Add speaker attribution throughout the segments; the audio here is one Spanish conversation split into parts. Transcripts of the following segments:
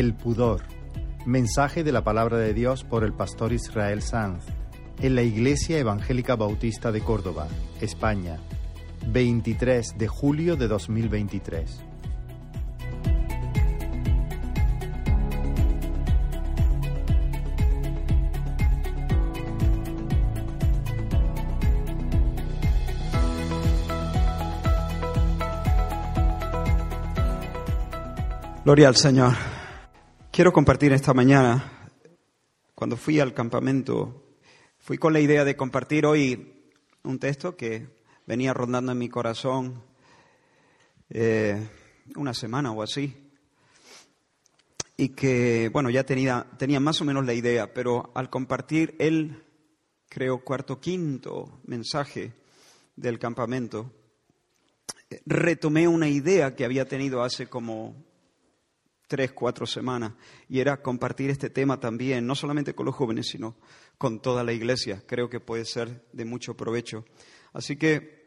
Speaker 1: El pudor. Mensaje de la palabra de Dios por el pastor Israel Sanz en la Iglesia Evangélica Bautista de Córdoba, España, 23 de julio de 2023.
Speaker 2: Gloria al Señor. Quiero compartir esta mañana, cuando fui al campamento, fui con la idea de compartir hoy un texto que venía rondando en mi corazón eh, una semana o así, y que, bueno, ya tenía, tenía más o menos la idea, pero al compartir el, creo, cuarto, quinto mensaje del campamento, retomé una idea que había tenido hace como tres, cuatro semanas, y era compartir este tema también, no solamente con los jóvenes, sino con toda la iglesia. Creo que puede ser de mucho provecho. Así que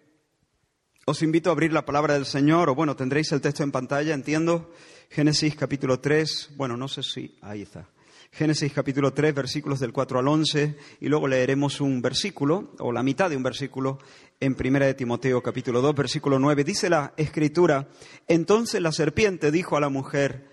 Speaker 2: os invito a abrir la palabra del Señor, o bueno, tendréis el texto en pantalla, entiendo. Génesis capítulo 3, bueno, no sé si, ahí está. Génesis capítulo 3, versículos del 4 al 11, y luego leeremos un versículo, o la mitad de un versículo, en Primera de Timoteo capítulo 2, versículo 9. Dice la escritura, entonces la serpiente dijo a la mujer,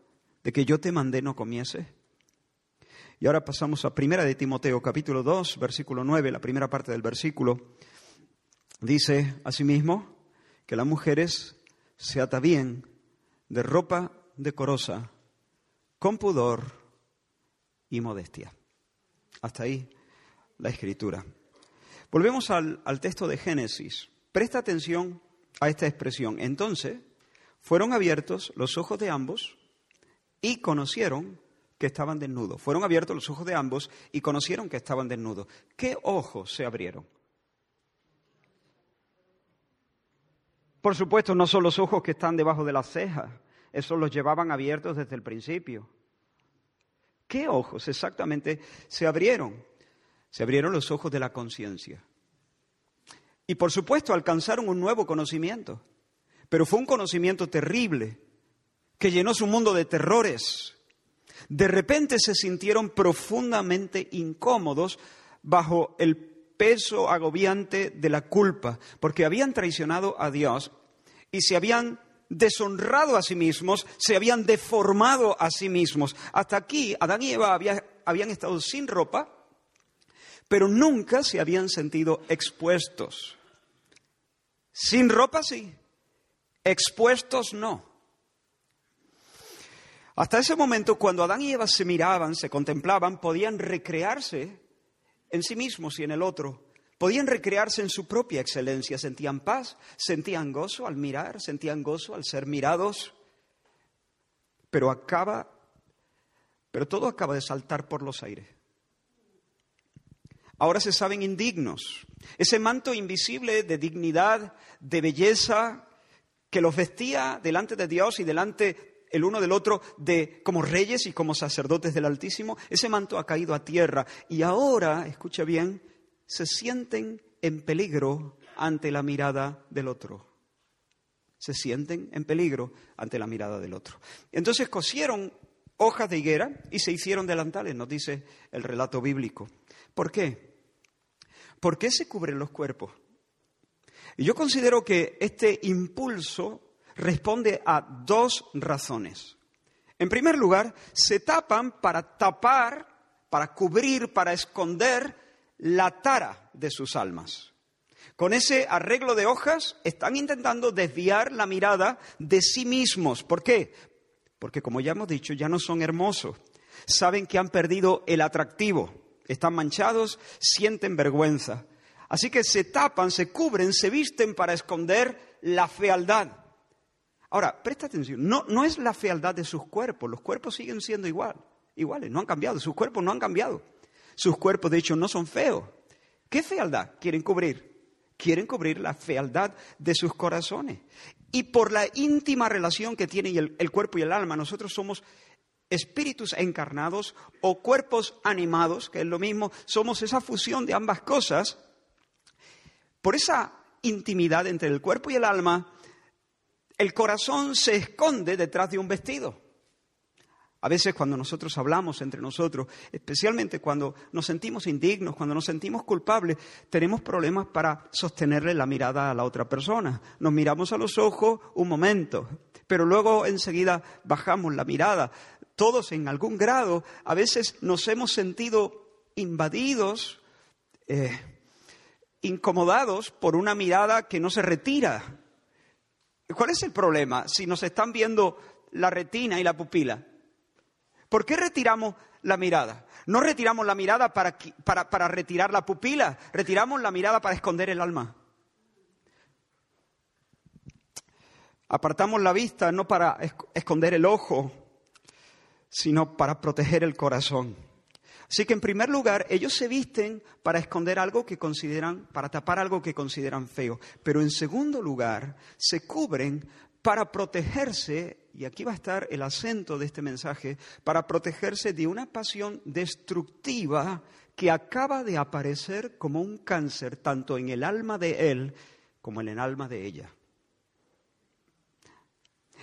Speaker 2: de que yo te mandé no comiese? Y ahora pasamos a Primera de Timoteo, capítulo 2, versículo 9, la primera parte del versículo. Dice asimismo que las mujeres se atavíen de ropa decorosa, con pudor y modestia. Hasta ahí la escritura. Volvemos al, al texto de Génesis. Presta atención a esta expresión. Entonces, fueron abiertos los ojos de ambos y conocieron que estaban desnudos. Fueron abiertos los ojos de ambos y conocieron que estaban desnudos. ¿Qué ojos se abrieron? Por supuesto, no son los ojos que están debajo de las cejas. Esos los llevaban abiertos desde el principio. ¿Qué ojos exactamente se abrieron? Se abrieron los ojos de la conciencia. Y por supuesto alcanzaron un nuevo conocimiento. Pero fue un conocimiento terrible que llenó su mundo de terrores. De repente se sintieron profundamente incómodos bajo el peso agobiante de la culpa, porque habían traicionado a Dios y se habían deshonrado a sí mismos, se habían deformado a sí mismos. Hasta aquí Adán y Eva habían estado sin ropa, pero nunca se habían sentido expuestos. Sin ropa sí, expuestos no. Hasta ese momento, cuando Adán y Eva se miraban, se contemplaban, podían recrearse en sí mismos y en el otro. Podían recrearse en su propia excelencia. Sentían paz, sentían gozo al mirar, sentían gozo al ser mirados. Pero acaba, todo acaba de saltar por los aires. Ahora se saben indignos. Ese manto invisible de dignidad, de belleza, que los vestía delante de Dios y delante el uno del otro de como reyes y como sacerdotes del Altísimo, ese manto ha caído a tierra y ahora, escucha bien, se sienten en peligro ante la mirada del otro. Se sienten en peligro ante la mirada del otro. Entonces cosieron hojas de higuera y se hicieron delantales, nos dice el relato bíblico. ¿Por qué? ¿Por qué se cubren los cuerpos? Y yo considero que este impulso responde a dos razones. En primer lugar, se tapan para tapar para cubrir, para esconder la tara de sus almas. Con ese arreglo de hojas están intentando desviar la mirada de sí mismos. ¿Por qué? Porque como ya hemos dicho, ya no son hermosos. Saben que han perdido el atractivo. Están manchados, sienten vergüenza. Así que se tapan, se cubren, se visten para esconder la fealdad. Ahora, presta atención, no, no es la fealdad de sus cuerpos, los cuerpos siguen siendo igual, iguales, no han cambiado, sus cuerpos no han cambiado. Sus cuerpos, de hecho, no son feos. ¿Qué fealdad quieren cubrir? Quieren cubrir la fealdad de sus corazones. Y por la íntima relación que tienen el, el cuerpo y el alma, nosotros somos espíritus encarnados o cuerpos animados, que es lo mismo, somos esa fusión de ambas cosas. Por esa intimidad entre el cuerpo y el alma, el corazón se esconde detrás de un vestido. A veces cuando nosotros hablamos entre nosotros, especialmente cuando nos sentimos indignos, cuando nos sentimos culpables, tenemos problemas para sostenerle la mirada a la otra persona. Nos miramos a los ojos un momento, pero luego enseguida bajamos la mirada. Todos en algún grado a veces nos hemos sentido invadidos, eh, incomodados por una mirada que no se retira. ¿Cuál es el problema si nos están viendo la retina y la pupila? ¿Por qué retiramos la mirada? No retiramos la mirada para, para, retirar la pupila, retiramos la mirada para esconder el alma. Apartamos la vista no para esconder el ojo, sino para proteger el corazón. Así que en primer lugar, ellos se visten para esconder algo que consideran, para tapar algo que consideran feo. Pero en segundo lugar, se cubren para protegerse y aquí va a estar el acento de este mensaje, para protegerse de una pasión destructiva que acaba de aparecer como un cáncer tanto en el alma de él como en el alma de ella.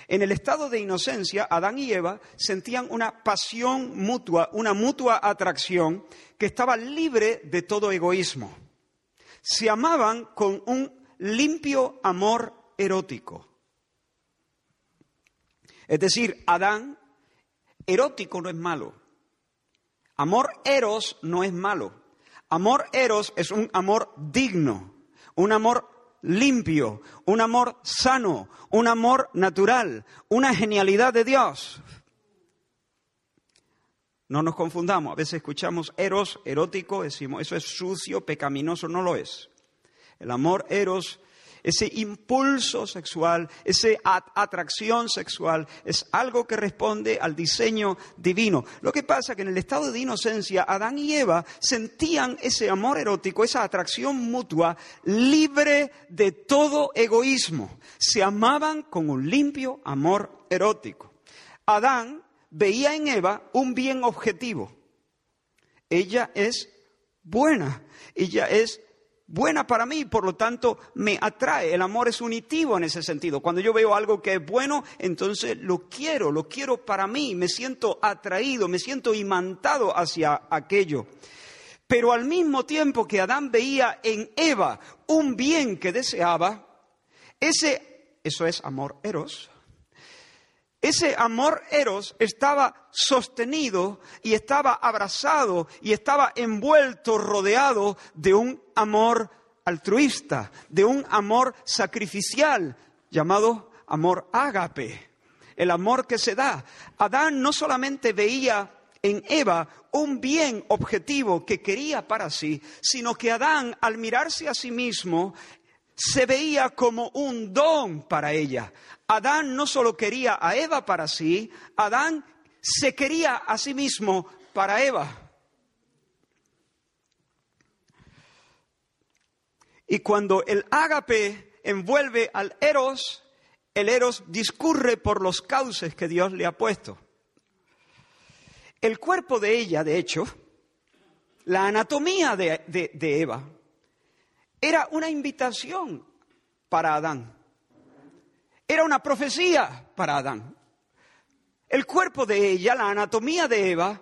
Speaker 2: En el estado de inocencia, Adán y Eva sentían una pasión mutua, una mutua atracción que estaba libre de todo egoísmo. Se amaban con un limpio amor erótico. Es decir, Adán, erótico no es malo. Amor eros no es malo. Amor eros es un amor digno, un amor limpio, un amor sano, un amor natural, una genialidad de Dios. No nos confundamos, a veces escuchamos eros, erótico, decimos, eso es sucio, pecaminoso, no lo es. El amor eros ese impulso sexual, esa atracción sexual, es algo que responde al diseño divino. Lo que pasa es que en el estado de inocencia, Adán y Eva sentían ese amor erótico, esa atracción mutua, libre de todo egoísmo. Se amaban con un limpio amor erótico. Adán veía en Eva un bien objetivo. Ella es buena, ella es buena para mí, por lo tanto me atrae. El amor es unitivo en ese sentido. Cuando yo veo algo que es bueno, entonces lo quiero, lo quiero para mí, me siento atraído, me siento imantado hacia aquello. Pero al mismo tiempo que Adán veía en Eva un bien que deseaba, ese, eso es amor eros, ese amor eros estaba sostenido y estaba abrazado y estaba envuelto, rodeado de un amor altruista, de un amor sacrificial llamado amor ágape, el amor que se da. Adán no solamente veía en Eva un bien objetivo que quería para sí, sino que Adán, al mirarse a sí mismo, se veía como un don para ella. Adán no solo quería a Eva para sí, Adán se quería a sí mismo para Eva. Y cuando el ágape envuelve al eros, el eros discurre por los cauces que Dios le ha puesto. El cuerpo de ella, de hecho, la anatomía de, de Eva, era una invitación para Adán. Era una profecía para Adán. El cuerpo de ella, la anatomía de Eva,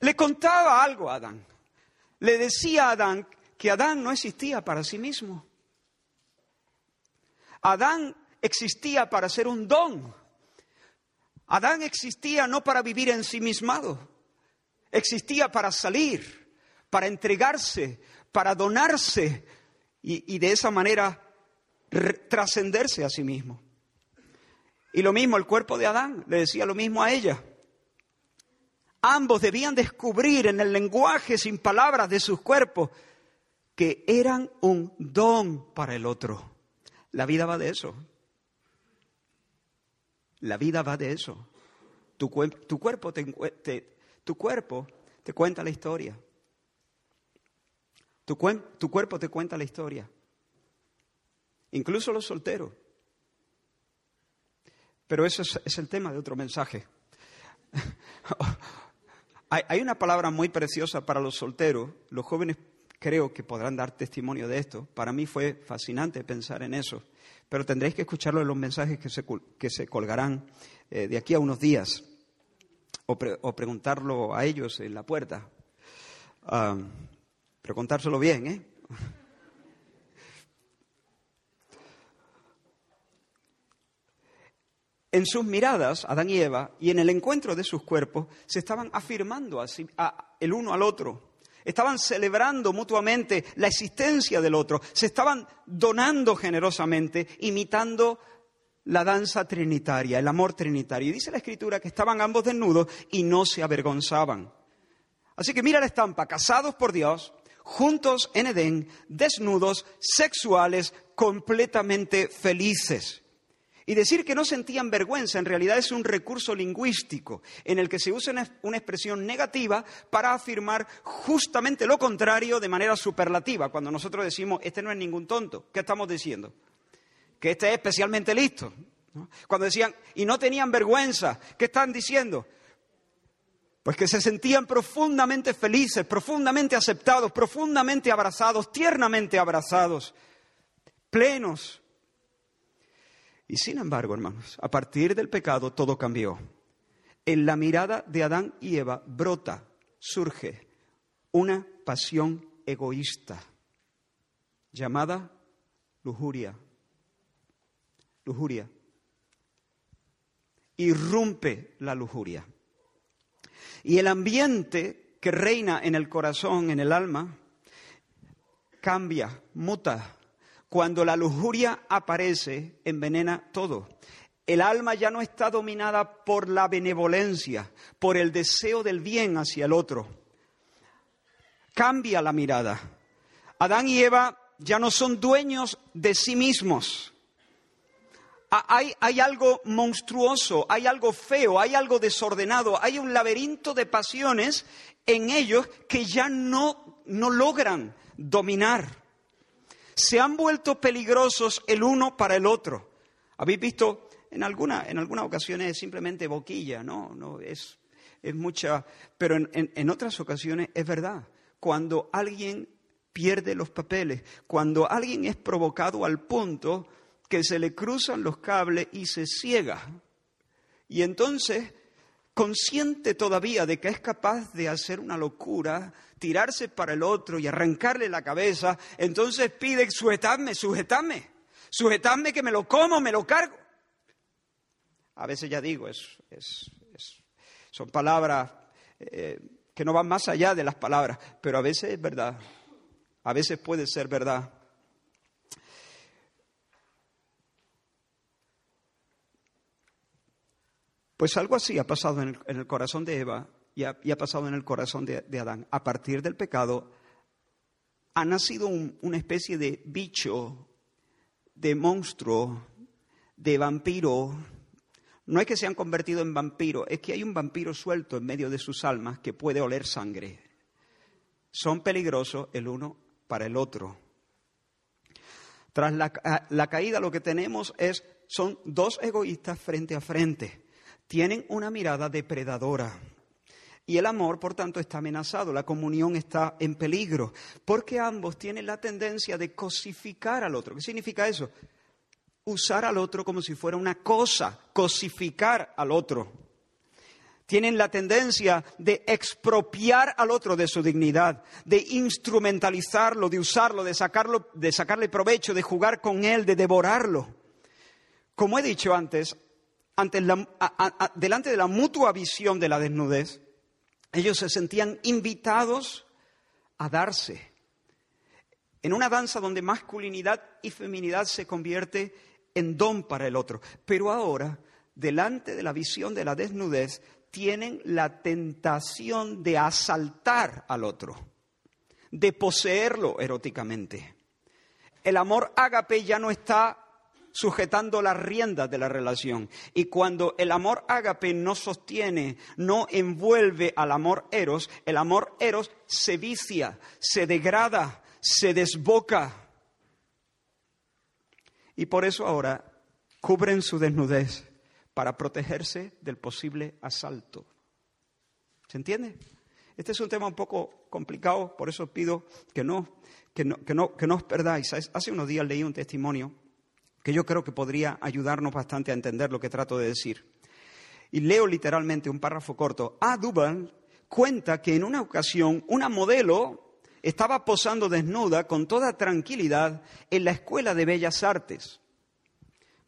Speaker 2: le contaba algo a Adán. Le decía a Adán que Adán no existía para sí mismo. Adán existía para ser un don. Adán existía no para vivir ensimismado. existía para salir, para entregarse, para donarse y, de esa manera trascenderse a sí mismo. Y lo mismo el cuerpo de Adán, le decía lo mismo a ella. Ambos debían descubrir en el lenguaje sin palabras de sus cuerpos que eran un don para el otro. La vida va de eso. La vida va de eso. Tu, cuerpo te, tu cuerpo te cuenta la historia. Tu, tu cuerpo te cuenta la historia. Incluso los solteros. Pero eso es, el tema de otro mensaje. hay, hay una palabra muy preciosa para los solteros. Los jóvenes creo que podrán dar testimonio de esto. Para mí fue fascinante pensar en eso, pero tendréis que escucharlo en los mensajes que se, que se colgarán eh, de aquí a unos días o, preguntarlo a ellos en la puerta. Preguntárselo bien, ¿eh? En sus miradas, Adán y Eva, y en el encuentro de sus cuerpos, se estaban afirmando el uno al otro estaban celebrando mutuamente la existencia del otro, se estaban donando generosamente, imitando la danza trinitaria, el amor trinitario. Y dice la escritura que estaban ambos desnudos y no se avergonzaban. Así que mira la estampa, casados por Dios, juntos en Edén, desnudos, sexuales, completamente felices. Y decir que no sentían vergüenza en realidad es un recurso lingüístico en el que se usa una expresión negativa para afirmar justamente lo contrario de manera superlativa. Cuando nosotros decimos, este no es ningún tonto, ¿qué estamos diciendo? Que este es especialmente listo. Cuando decían, y no tenían vergüenza, ¿qué están diciendo? Pues que se sentían profundamente felices, profundamente aceptados, profundamente abrazados, tiernamente abrazados, plenos y sin embargo, hermanos, a partir del pecado todo cambió. En la mirada de Adán y Eva brota, surge una pasión egoísta llamada lujuria. Lujuria. Irrumpe la lujuria. Y el ambiente que reina en el corazón, en el alma, cambia, muta, cuando la lujuria aparece, envenena todo. El alma ya no está dominada por la benevolencia, por el deseo del bien hacia el otro. Cambia la mirada. Adán y Eva ya no son dueños de sí mismos. Hay, hay, algo monstruoso, hay algo feo, hay algo desordenado, hay un laberinto de pasiones en ellos que ya no, no logran dominar se han vuelto peligrosos el uno para el otro. Habéis visto, en, alguna, en algunas ocasiones es simplemente boquilla, ¿no? no es, es mucha, pero en, en otras ocasiones es verdad. Cuando alguien pierde los papeles, cuando alguien es provocado al punto que se le cruzan los cables y se ciega. Y entonces, consciente todavía de que es capaz de hacer una locura, tirarse para el otro y arrancarle la cabeza, entonces pide, sujetadme, sujetadme, sujetadme que me lo como, me lo cargo. A veces ya digo, es, son palabras eh, que no van más allá de las palabras, pero a veces es verdad, a veces puede ser verdad. Pues algo así ha pasado en el corazón de Eva y ha, pasado en el corazón de, Adán. A partir del pecado ha nacido una especie de bicho, de monstruo, de vampiro. No es que se han convertido en vampiro, es que hay un vampiro suelto en medio de sus almas que puede oler sangre. Son peligrosos el uno para el otro. Tras la, la caída lo que tenemos es, son dos egoístas frente a frente. Tienen una mirada depredadora y el amor, por tanto, está amenazado, la comunión está en peligro, porque ambos tienen la tendencia de cosificar al otro. ¿Qué significa eso? Usar al otro como si fuera una cosa, cosificar al otro. Tienen la tendencia de expropiar al otro de su dignidad, de instrumentalizarlo, de usarlo, de, sacarlo, de sacarle provecho, de jugar con él, de devorarlo. Como he dicho antes, delante de la mutua visión de la desnudez, Ellos se sentían invitados a darse. En una danza donde masculinidad y feminidad se convierte en don para el otro. Pero ahora, delante de la visión de la desnudez, tienen la tentación de asaltar al otro, de poseerlo eróticamente. El amor ágape ya no está sujetando las riendas de la relación. Y cuando el amor ágape no sostiene, no envuelve al amor eros, el amor eros se vicia, se degrada, se desboca. Y por eso ahora cubren su desnudez para protegerse del posible asalto. ¿Se entiende? Este es un tema un poco complicado, por eso pido que no, que no, que no, que no os perdáis. Hace unos días leí un testimonio que yo creo que podría ayudarnos bastante a entender lo que trato de decir. Y leo literalmente un párrafo corto. A. Duval cuenta que en una ocasión una modelo estaba posando desnuda con toda tranquilidad en la Escuela de Bellas Artes.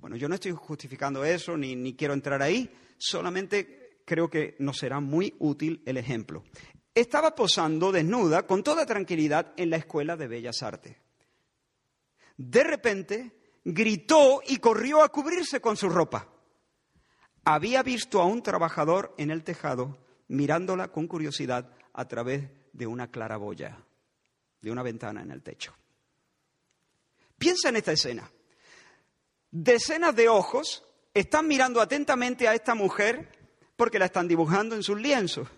Speaker 2: Bueno, yo no estoy justificando eso ni, ni quiero entrar ahí, solamente creo que nos será muy útil el ejemplo. Estaba posando desnuda con toda tranquilidad en la Escuela de Bellas Artes. De repente gritó y corrió a cubrirse con su ropa. Había visto a un trabajador en el tejado mirándola con curiosidad a través de una claraboya, de una ventana en el techo. Piensa en esta escena. Decenas de ojos están mirando atentamente a esta mujer porque la están dibujando en sus lienzos.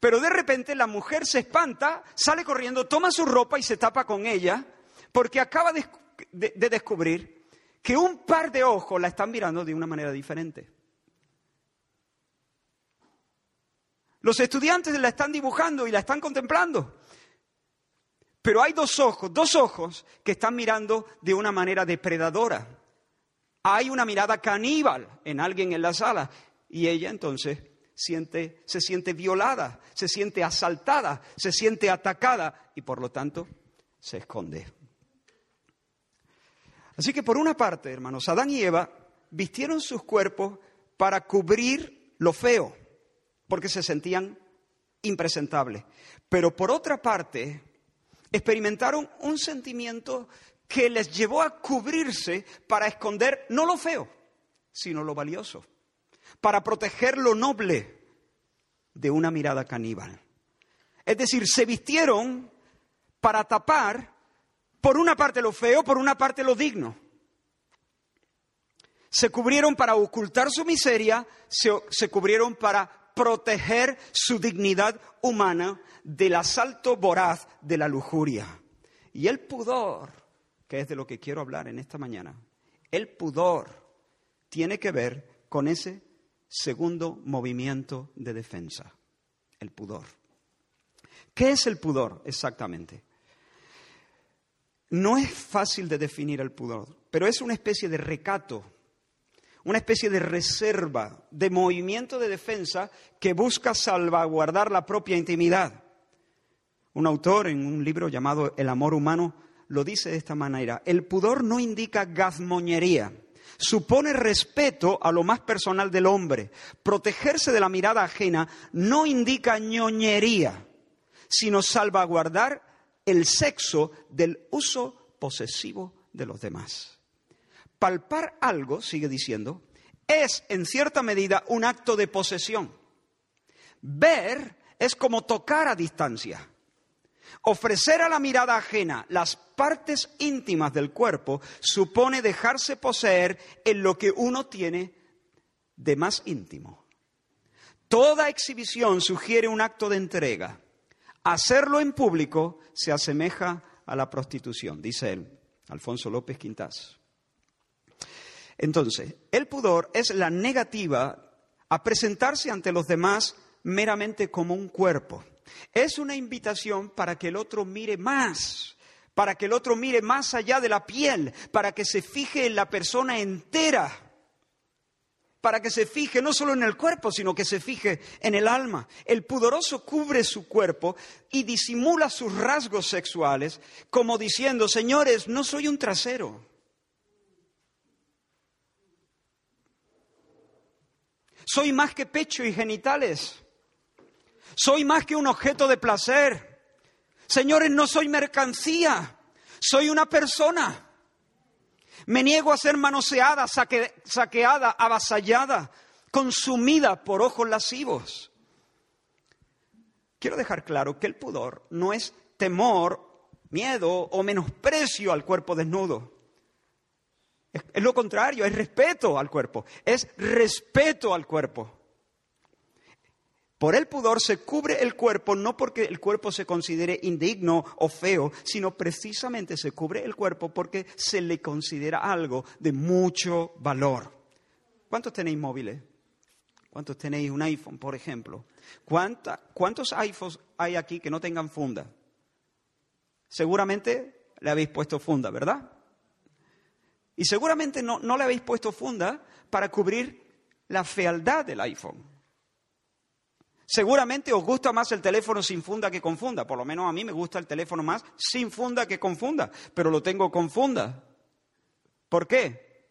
Speaker 2: Pero de repente la mujer se espanta, sale corriendo, toma su ropa y se tapa con ella porque acaba de de, descubrir que un par de ojos la están mirando de una manera diferente. Los estudiantes la están dibujando y la están contemplando. Pero hay dos ojos, dos ojos que están mirando de una manera depredadora. Hay una mirada caníbal en alguien en la sala y ella entonces siente, se siente violada, se siente asaltada, se siente atacada y por lo tanto se esconde. Así que por una parte, hermanos, Adán y Eva vistieron sus cuerpos para cubrir lo feo, porque se sentían impresentables. Pero por otra parte, experimentaron un sentimiento que les llevó a cubrirse para esconder no lo feo, sino lo valioso, para proteger lo noble de una mirada caníbal. Es decir, se vistieron para tapar por una parte lo feo, por una parte lo digno. Se cubrieron para ocultar su miseria, se, cubrieron para proteger su dignidad humana del asalto voraz de la lujuria. Y el pudor, que es de lo que quiero hablar en esta mañana, el pudor tiene que ver con ese segundo movimiento de defensa, el pudor. ¿Qué es el pudor exactamente? No es fácil de definir el pudor, pero es una especie de recato, una especie de reserva, de movimiento de defensa que busca salvaguardar la propia intimidad. Un autor en un libro llamado El amor humano lo dice de esta manera, el pudor no indica gazmoñería, supone respeto a lo más personal del hombre. Protegerse de la mirada ajena no indica ñoñería, sino salvaguardar el sexo del uso posesivo de los demás. Palpar algo, sigue diciendo, es en cierta medida un acto de posesión. Ver es como tocar a distancia. Ofrecer a la mirada ajena las partes íntimas del cuerpo supone dejarse poseer en lo que uno tiene de más íntimo. Toda exhibición sugiere un acto de entrega. Hacerlo en público se asemeja a la prostitución, dice él, Alfonso López Quintás. Entonces, el pudor es la negativa a presentarse ante los demás meramente como un cuerpo. Es una invitación para que el otro mire más, para que el otro mire más allá de la piel, para que se fije en la persona entera para que se fije no solo en el cuerpo, sino que se fije en el alma. El pudoroso cubre su cuerpo y disimula sus rasgos sexuales como diciendo, señores, no soy un trasero. Soy más que pecho y genitales. Soy más que un objeto de placer. Señores, no soy mercancía, soy una persona. Me niego a ser manoseada, saqueada, avasallada, consumida por ojos lascivos. Quiero dejar claro que el pudor no es temor, miedo o menosprecio al cuerpo desnudo. Es, lo contrario, es respeto al cuerpo, es respeto al cuerpo. Por el pudor se cubre el cuerpo no porque el cuerpo se considere indigno o feo, sino precisamente se cubre el cuerpo porque se le considera algo de mucho valor. ¿Cuántos tenéis móviles? ¿Cuántos tenéis un iPhone, por ejemplo? ¿Cuántos iPhones hay aquí que no tengan funda? Seguramente le habéis puesto funda, ¿verdad? Y seguramente no, no le habéis puesto funda para cubrir la fealdad del iPhone. Seguramente os gusta más el teléfono sin funda que con funda. Por lo menos a mí me gusta el teléfono más sin funda que con funda. Pero lo tengo con funda. ¿Por qué?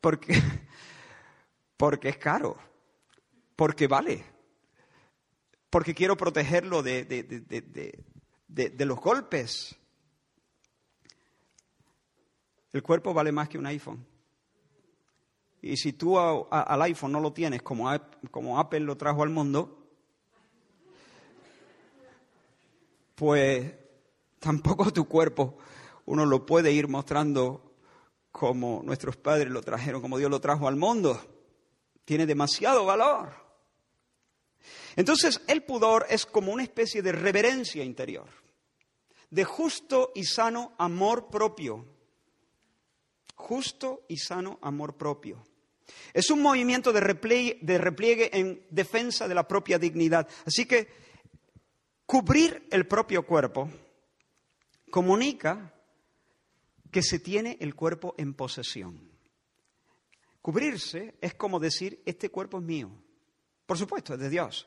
Speaker 2: Porque, porque es caro. Porque vale. Porque quiero protegerlo de, de los golpes. El cuerpo vale más que un iPhone. Y si tú al iPhone no lo tienes como, como Apple lo trajo al mundo, pues tampoco tu cuerpo uno lo puede ir mostrando como nuestros padres lo trajeron, como Dios lo trajo al mundo. Tiene demasiado valor. Entonces el pudor es como una especie de reverencia interior, de justo y sano amor propio justo y sano amor propio. Es un movimiento de repliegue, en defensa de la propia dignidad. Así que cubrir el propio cuerpo comunica que se tiene el cuerpo en posesión. Cubrirse es como decir, este cuerpo es mío. Por supuesto, es de Dios.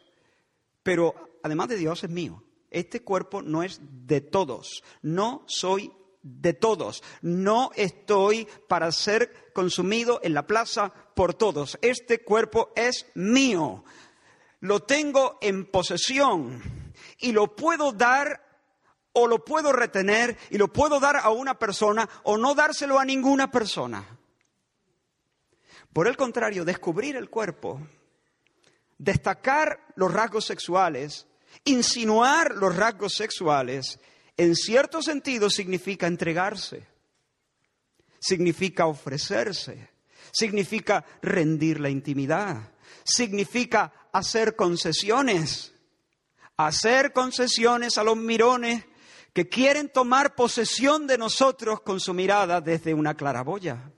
Speaker 2: Pero además de Dios es mío. Este cuerpo no es de todos. No soy de todos. No estoy para ser consumido en la plaza por todos. Este cuerpo es mío. Lo tengo en posesión y lo puedo dar o lo puedo retener y lo puedo dar a una persona o no dárselo a ninguna persona. Por el contrario, descubrir el cuerpo, destacar los rasgos sexuales, insinuar los rasgos sexuales, en cierto sentido significa entregarse, significa ofrecerse, significa rendir la intimidad, significa hacer concesiones, hacer concesiones a los mirones que quieren tomar posesión de nosotros con su mirada desde una claraboya.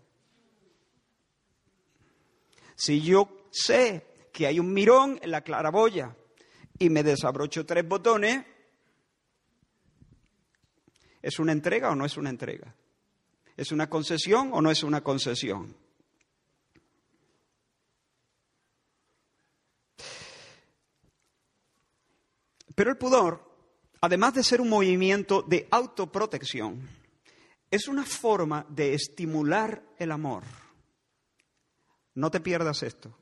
Speaker 2: Si yo sé que hay un mirón en la claraboya y me desabrocho tres botones, ¿Es una entrega o no es una entrega? ¿Es una concesión o no es una concesión? Pero el pudor, además de ser un movimiento de autoprotección, es una forma de estimular el amor. No te pierdas esto.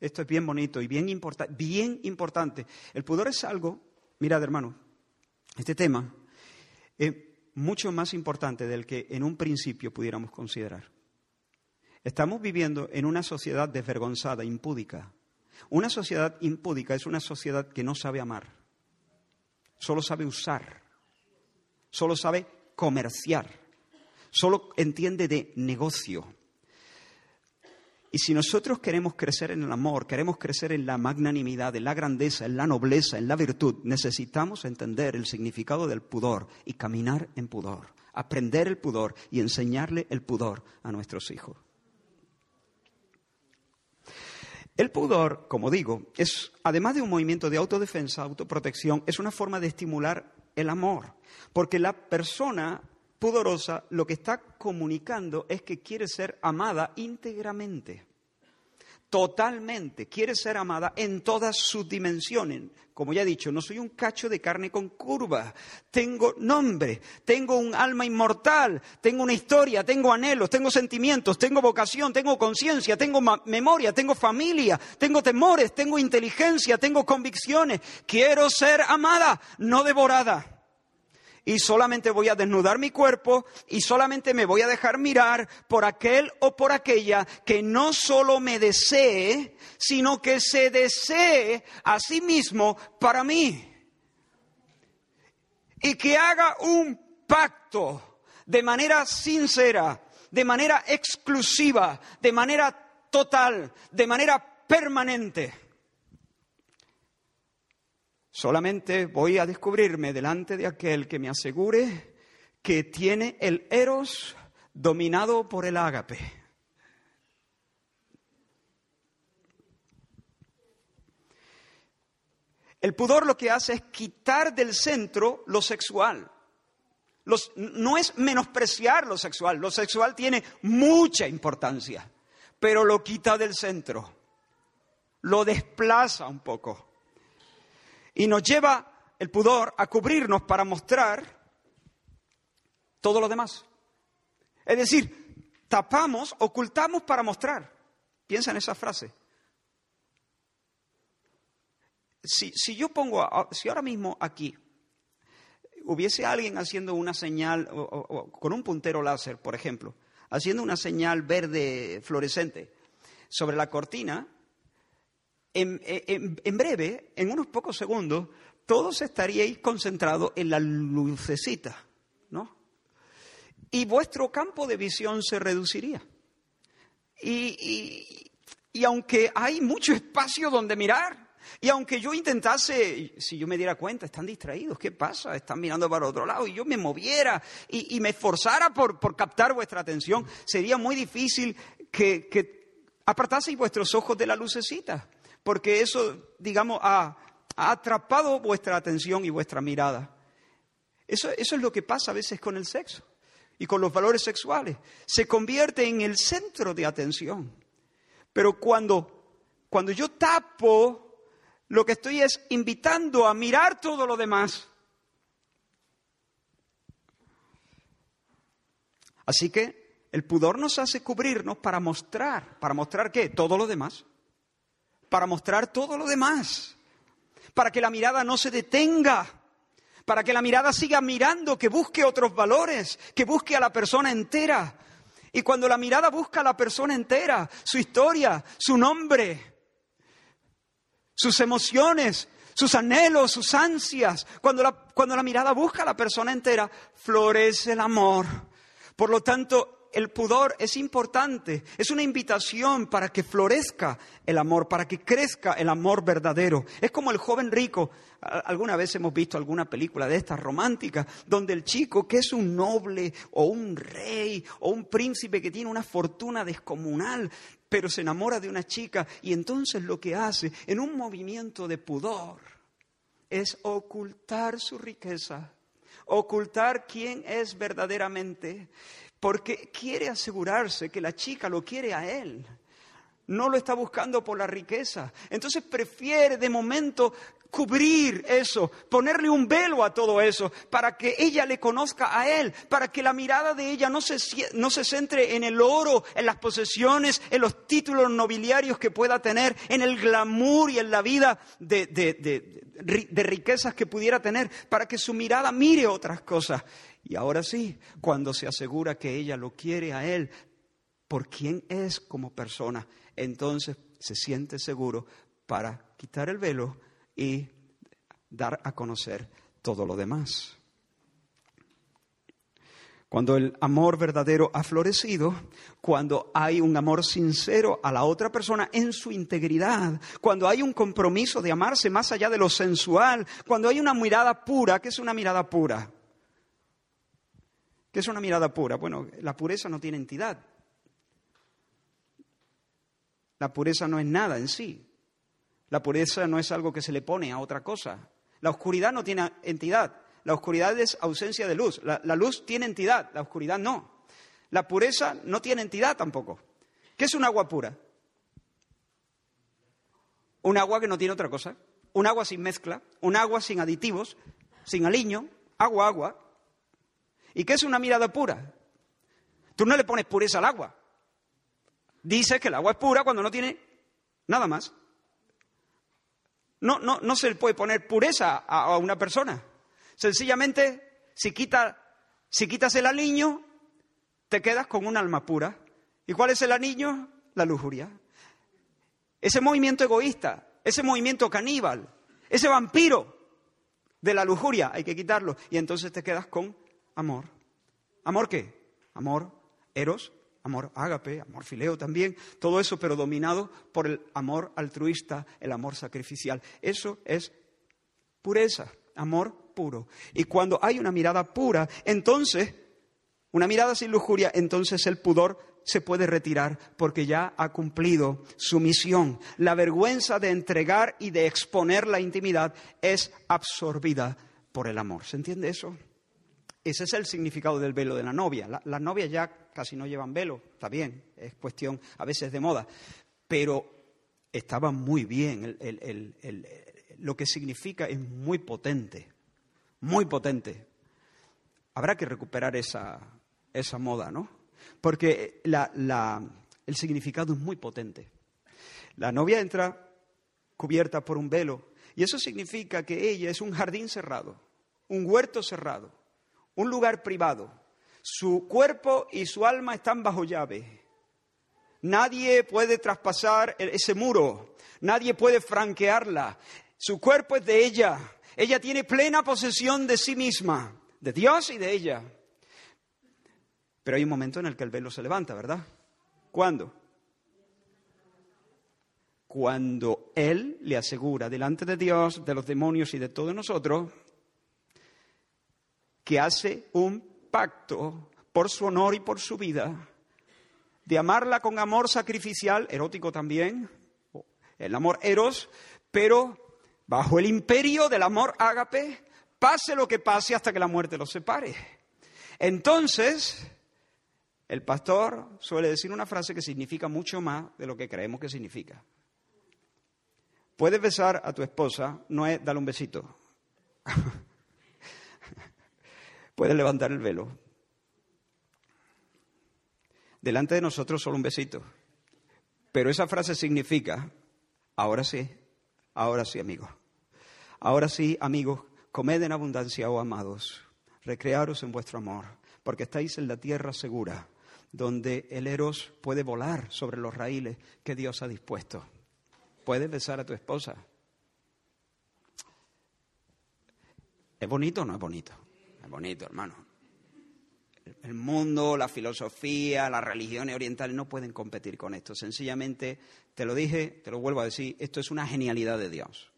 Speaker 2: Esto es bien bonito y bien, bien importante. El pudor es algo, mirad hermano, este tema mucho más importante del que en un principio pudiéramos considerar. Estamos viviendo en una sociedad desvergonzada, impúdica. Una sociedad impúdica es una sociedad que no sabe amar, solo sabe usar, solo sabe comerciar, solo entiende de negocio. Y si nosotros queremos crecer en el amor, queremos crecer en la magnanimidad, en la grandeza, en la nobleza, en la virtud, necesitamos entender el significado del pudor y caminar en pudor, aprender el pudor y enseñarle el pudor a nuestros hijos. El pudor, como digo, es, además de un movimiento de autodefensa, autoprotección, es una forma de estimular el amor, porque la persona pudorosa lo que está comunicando es que quiere ser amada íntegramente. totalmente, quiere ser amada en todas sus dimensiones. Como ya he dicho, no soy un cacho de carne con curva. Tengo nombre, tengo un alma inmortal, tengo una historia, tengo anhelos, tengo sentimientos, tengo vocación, tengo conciencia, tengo memoria, tengo familia, tengo temores, tengo inteligencia, tengo convicciones. Quiero ser amada, no devorada y solamente voy a desnudar mi cuerpo y solamente me voy a dejar mirar por aquel o por aquella que no solo me desee, sino que se desee a sí mismo para mí. Y que haga un pacto de manera sincera, de manera exclusiva, de manera total, de manera permanente Solamente voy a descubrirme delante de aquel que me asegure que tiene el eros dominado por el ágape. El pudor lo que hace es quitar del centro lo sexual. no es menospreciar lo sexual, lo sexual tiene mucha importancia, pero lo quita del centro, lo desplaza un poco. Y nos lleva el pudor a cubrirnos para mostrar todo lo demás. Es decir, tapamos, ocultamos para mostrar. Piensa en esa frase. Si, yo pongo, si ahora mismo aquí hubiese alguien haciendo una señal, con un puntero láser, por ejemplo, haciendo una señal verde fluorescente sobre la cortina, en, breve, en unos pocos segundos, todos estaríais concentrados en la lucecita, ¿no? Y vuestro campo de visión se reduciría. Y, y, aunque hay mucho espacio donde mirar, y aunque yo intentase, si yo me diera cuenta, están distraídos, ¿qué pasa? Están mirando para otro lado, y yo me moviera y, me esforzara por, captar vuestra atención, sería muy difícil que apartaseis vuestros ojos de la lucecita porque eso, digamos, ha, atrapado vuestra atención y vuestra mirada. Eso, eso es lo que pasa a veces con el sexo y con los valores sexuales. Se convierte en el centro de atención. Pero cuando, cuando yo tapo, lo que estoy es invitando a mirar todo lo demás. Así que el pudor nos hace cubrirnos para mostrar, para mostrar qué, todo lo demás para mostrar todo lo demás, para que la mirada no se detenga, para que la mirada siga mirando, que busque otros valores, que busque a la persona entera. Y cuando la mirada busca a la persona entera, su historia, su nombre, sus emociones, sus anhelos, sus ansias, cuando la, cuando la mirada busca a la persona entera, florece el amor. Por lo tanto, el pudor es importante, es una invitación para que florezca el amor, para que crezca el amor verdadero. Es como el joven rico. Alguna vez hemos visto alguna película de estas románticas, donde el chico, que es un noble o un rey o un príncipe que tiene una fortuna descomunal, pero se enamora de una chica y entonces lo que hace en un movimiento de pudor es ocultar su riqueza, ocultar quién es verdaderamente porque quiere asegurarse que la chica lo quiere a él. No lo está buscando por la riqueza. Entonces prefiere de momento cubrir eso, ponerle un velo a todo eso, para que ella le conozca a él, para que la mirada de ella no se, no se centre en el oro, en las posesiones, en los títulos nobiliarios que pueda tener, en el glamour y en la vida de, de riquezas que pudiera tener, para que su mirada mire otras cosas. Y ahora sí, cuando se asegura que ella lo quiere a él por quien es como persona, entonces se siente seguro para quitar el velo y dar a conocer todo lo demás. Cuando el amor verdadero ha florecido, cuando hay un amor sincero a la otra persona en su integridad, cuando hay un compromiso de amarse más allá de lo sensual, cuando hay una mirada pura, ¿qué es una mirada pura? ¿Qué es una mirada pura? Bueno, la pureza no tiene entidad. La pureza no es nada en sí. La pureza no es algo que se le pone a otra cosa. La oscuridad no tiene entidad. La oscuridad es ausencia de luz. La, luz tiene entidad, la oscuridad no. La pureza no tiene entidad tampoco. ¿Qué es un agua pura? Un agua que no tiene otra cosa. Un agua sin mezcla, un agua sin aditivos, sin aliño, agua, agua. ¿Y qué es una mirada pura? Tú no le pones pureza al agua. Dices que el agua es pura cuando no tiene nada más. No, no, no se le puede poner pureza a, una persona. Sencillamente, si quitas el aliño, te quedas con un alma pura. ¿Y cuál es el anillo? La lujuria. Ese movimiento egoísta, ese movimiento caníbal, ese vampiro de la lujuria, hay que quitarlo. Y entonces te quedas con amor. ¿Amor qué? Amor, eros, amor ágape, amor fileo también, todo eso, pero dominado por el amor altruista, el amor sacrificial. Eso es pureza, amor puro. Y cuando hay una mirada pura, entonces, una mirada sin lujuria, entonces el pudor se puede retirar porque ya ha cumplido su misión. La vergüenza de entregar y de exponer la intimidad es absorbida por el amor. ¿Se entiende eso? Ese es el significado del velo de la novia. las novias ya casi no llevan velo, está bien, es cuestión a veces de moda, pero estaba muy bien. lo que significa es muy potente, muy potente. Habrá que recuperar esa, esa moda, ¿no? Porque el significado es muy potente. La novia entra cubierta por un velo y eso significa que ella es un jardín cerrado, un huerto cerrado, un lugar privado. Su cuerpo y su alma están bajo llave. Nadie puede traspasar ese muro, nadie puede franquearla. Su cuerpo es de ella. Ella tiene plena posesión de sí misma, de Dios y de ella. Pero hay un momento en el que el velo se levanta, ¿verdad? ¿Cuándo? Cuando Él le asegura delante de Dios, de los demonios y de todos nosotros, que hace un pacto por su honor y por su vida, de amarla con amor sacrificial, erótico también, el amor eros, pero bajo el imperio del amor ágape, pase lo que pase hasta que la muerte los separe. Entonces, el pastor suele decir una frase que significa mucho más de lo que creemos que significa. Puedes besar a tu esposa, no es darle un besito. Puedes levantar el velo. Delante de nosotros solo un besito. Pero esa frase significa, ahora sí, ahora sí, amigos. Ahora sí, amigos, comed en abundancia, oh amados, recrearos en vuestro amor, porque estáis en la tierra segura donde el eros puede volar sobre los raíles que Dios ha dispuesto. Puedes besar a tu esposa. ¿Es bonito o no es bonito? Bonito, hermano. El mundo, la filosofía, las religiones orientales no pueden competir con esto. Sencillamente, te lo dije, te lo vuelvo a decir, esto es una genialidad de Dios.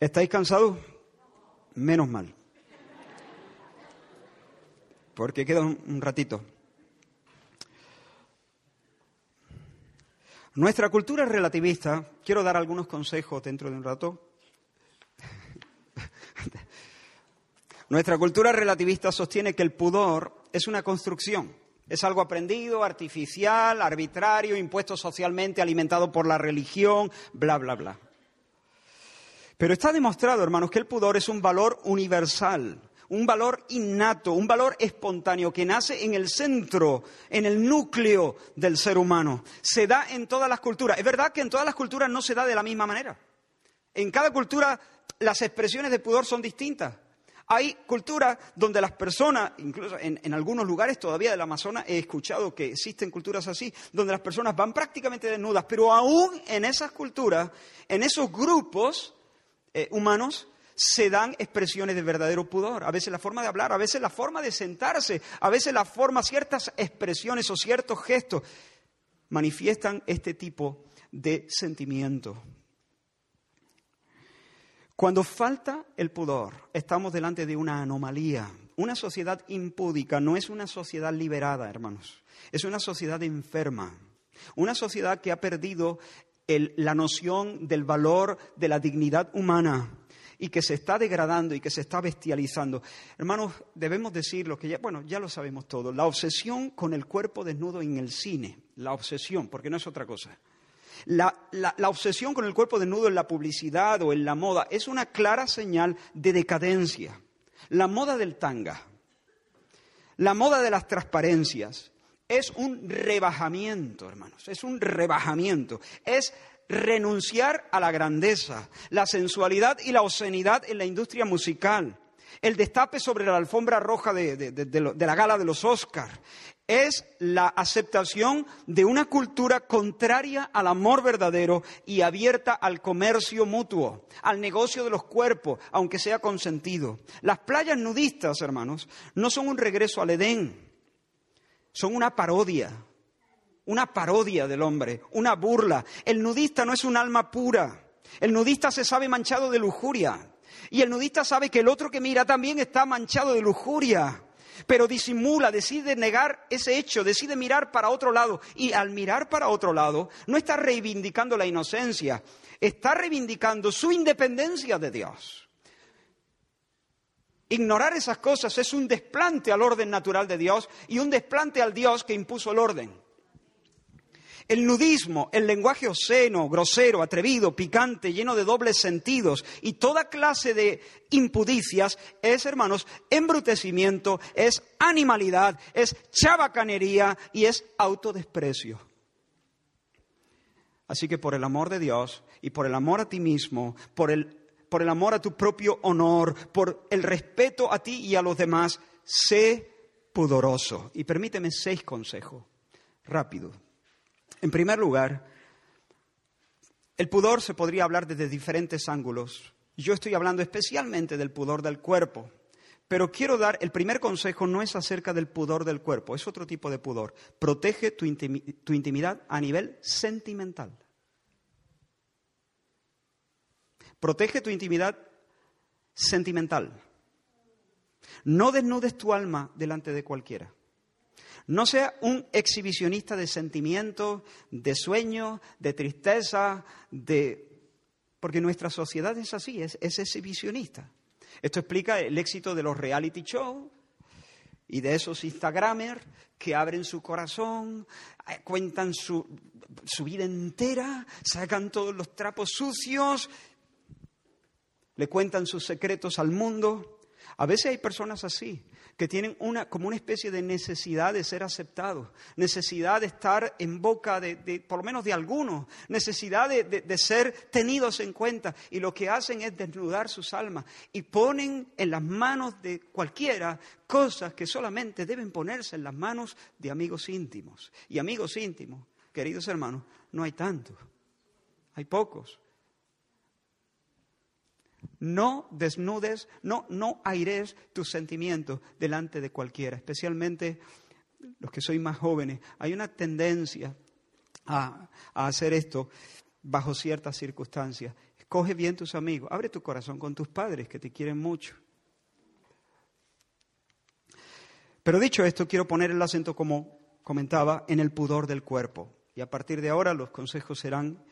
Speaker 2: ¿Estáis cansados? Menos mal. Porque queda un ratito. Nuestra cultura relativista, quiero dar algunos consejos dentro de un rato. Nuestra cultura relativista sostiene que el pudor es una construcción, es algo aprendido, artificial, arbitrario, impuesto socialmente, alimentado por la religión, bla, bla, bla. Pero está demostrado, hermanos, que el pudor es un valor universal, un valor innato, un valor espontáneo que nace en el centro, en el núcleo del ser humano. Se da en todas las culturas. Es verdad que en todas las culturas no se da de la misma manera. En cada cultura las expresiones de pudor son distintas. Hay culturas donde las personas, incluso en, algunos lugares todavía del Amazonas he escuchado que existen culturas así, donde las personas van prácticamente desnudas, pero aún en esas culturas, en esos grupos, eh, humanos se dan expresiones de verdadero pudor. A veces la forma de hablar, a veces la forma de sentarse, a veces la forma, ciertas expresiones o ciertos gestos manifiestan este tipo de sentimiento. Cuando falta el pudor, estamos delante de una anomalía. Una sociedad impúdica no es una sociedad liberada, hermanos. Es una sociedad enferma. Una sociedad que ha perdido la noción del valor de la dignidad humana y que se está degradando y que se está bestializando. Hermanos, debemos decir lo que ya, bueno, ya lo sabemos todos, la obsesión con el cuerpo desnudo en el cine, la obsesión, porque no es otra cosa. La, la, obsesión con el cuerpo desnudo en la publicidad o en la moda es una clara señal de decadencia. La moda del tanga, la moda de las transparencias, es un rebajamiento, hermanos, es un rebajamiento, es renunciar a la grandeza, la sensualidad y la obscenidad en la industria musical, el destape sobre la alfombra roja de, la gala de los Oscars, es la aceptación de una cultura contraria al amor verdadero y abierta al comercio mutuo, al negocio de los cuerpos, aunque sea consentido. Las playas nudistas, hermanos, no son un regreso al Edén, son una parodia una parodia del hombre, una burla. El nudista no es un alma pura. El nudista se sabe manchado de lujuria. Y el nudista sabe que el otro que mira también está manchado de lujuria. Pero disimula, decide negar ese hecho, decide mirar para otro lado. Y al mirar para otro lado, no está reivindicando la inocencia, está reivindicando su independencia de Dios. Ignorar esas cosas es un desplante al orden natural de Dios y un desplante al Dios que impuso el orden. El nudismo, el lenguaje obsceno, grosero, atrevido, picante, lleno de dobles sentidos y toda clase de impudicias es, hermanos, embrutecimiento, es animalidad, es chabacanería y es autodesprecio. Así que por el amor de Dios y por el amor a ti mismo, por el, por el amor a tu propio honor, por el respeto a ti y a los demás, sé pudoroso. Y permíteme seis consejos, rápido. En primer lugar, el pudor se podría hablar desde diferentes ángulos. Yo estoy hablando especialmente del pudor del cuerpo. Pero quiero dar, el primer consejo no es acerca del pudor del cuerpo, es otro tipo de pudor. Protege tu, intimidad a nivel sentimental. Protege tu intimidad sentimental. No desnudes tu alma delante de cualquiera. No sea un exhibicionista de sentimientos, de sueños, de tristeza, de... Porque nuestra sociedad es así, es, exhibicionista. Esto explica el éxito de los reality shows y de esos Instagramers que abren su corazón, eh, cuentan su, su vida entera, sacan todos los trapos sucios, le cuentan sus secretos al mundo. A veces hay personas así, que tienen una, como una especie de necesidad de ser aceptados, necesidad de estar en boca de, por lo menos de algunos, necesidad de, de, ser tenidos en cuenta. Y lo que hacen es desnudar sus almas y ponen en las manos de cualquiera cosas que solamente deben ponerse en las manos de amigos íntimos. Y amigos íntimos, queridos hermanos, no hay tantos, hay pocos. No desnudes, no, no aires tus sentimientos delante de cualquiera, especialmente los que sois más jóvenes. Hay una tendencia a, a hacer esto bajo ciertas circunstancias. Escoge bien tus amigos, abre tu corazón con tus padres que te quieren mucho. Pero dicho esto, quiero poner el acento, como comentaba, en el pudor del cuerpo. Y a partir de ahora los consejos serán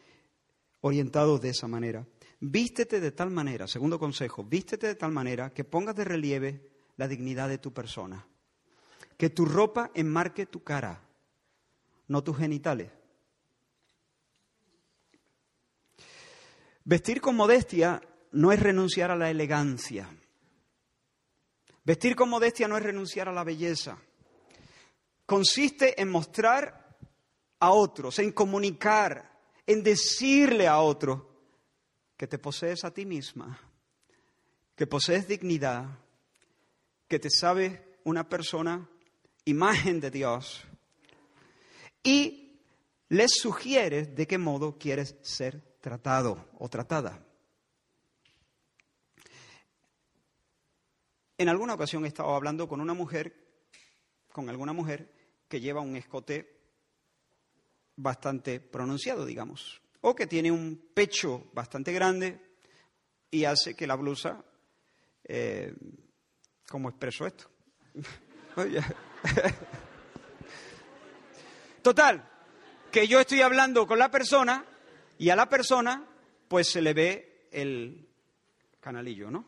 Speaker 2: orientados de esa manera. Vístete de tal manera, segundo consejo, vístete de tal manera que pongas de relieve la dignidad de tu persona. Que tu ropa enmarque tu cara, no tus genitales. Vestir con modestia no es renunciar a la elegancia. Vestir con modestia no es renunciar a la belleza. Consiste en mostrar a otros, en comunicar, en decirle a otros que te posees a ti misma, que posees dignidad, que te sabes una persona, imagen de Dios, y les sugieres de qué modo quieres ser tratado o tratada. En alguna ocasión he estado hablando con una mujer, con alguna mujer que lleva un escote bastante pronunciado, digamos o que tiene un pecho bastante grande y hace que la blusa, eh, ¿cómo expreso esto? Total, que yo estoy hablando con la persona y a la persona pues se le ve el, canalillo, ¿no?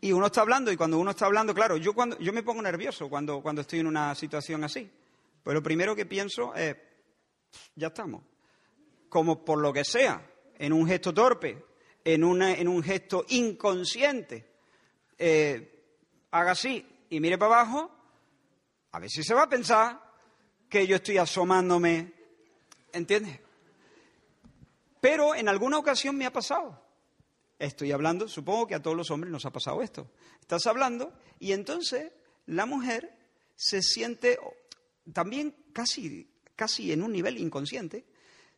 Speaker 2: Y uno está hablando, y cuando uno está hablando, claro, yo, cuando, yo me pongo nervioso cuando, cuando estoy en una situación así. Pero lo primero que pienso es, ya estamos. Como por lo que sea, en un gesto torpe, en, en un gesto inconsciente, eh, haga así y mire para abajo, a ver si se va a pensar que yo estoy asomándome, ¿entiendes? Pero en alguna ocasión me ha pasado. Estoy hablando, supongo que a todos los hombres nos ha pasado esto. Estás hablando y entonces la mujer se siente también casi, casi en un nivel inconsciente,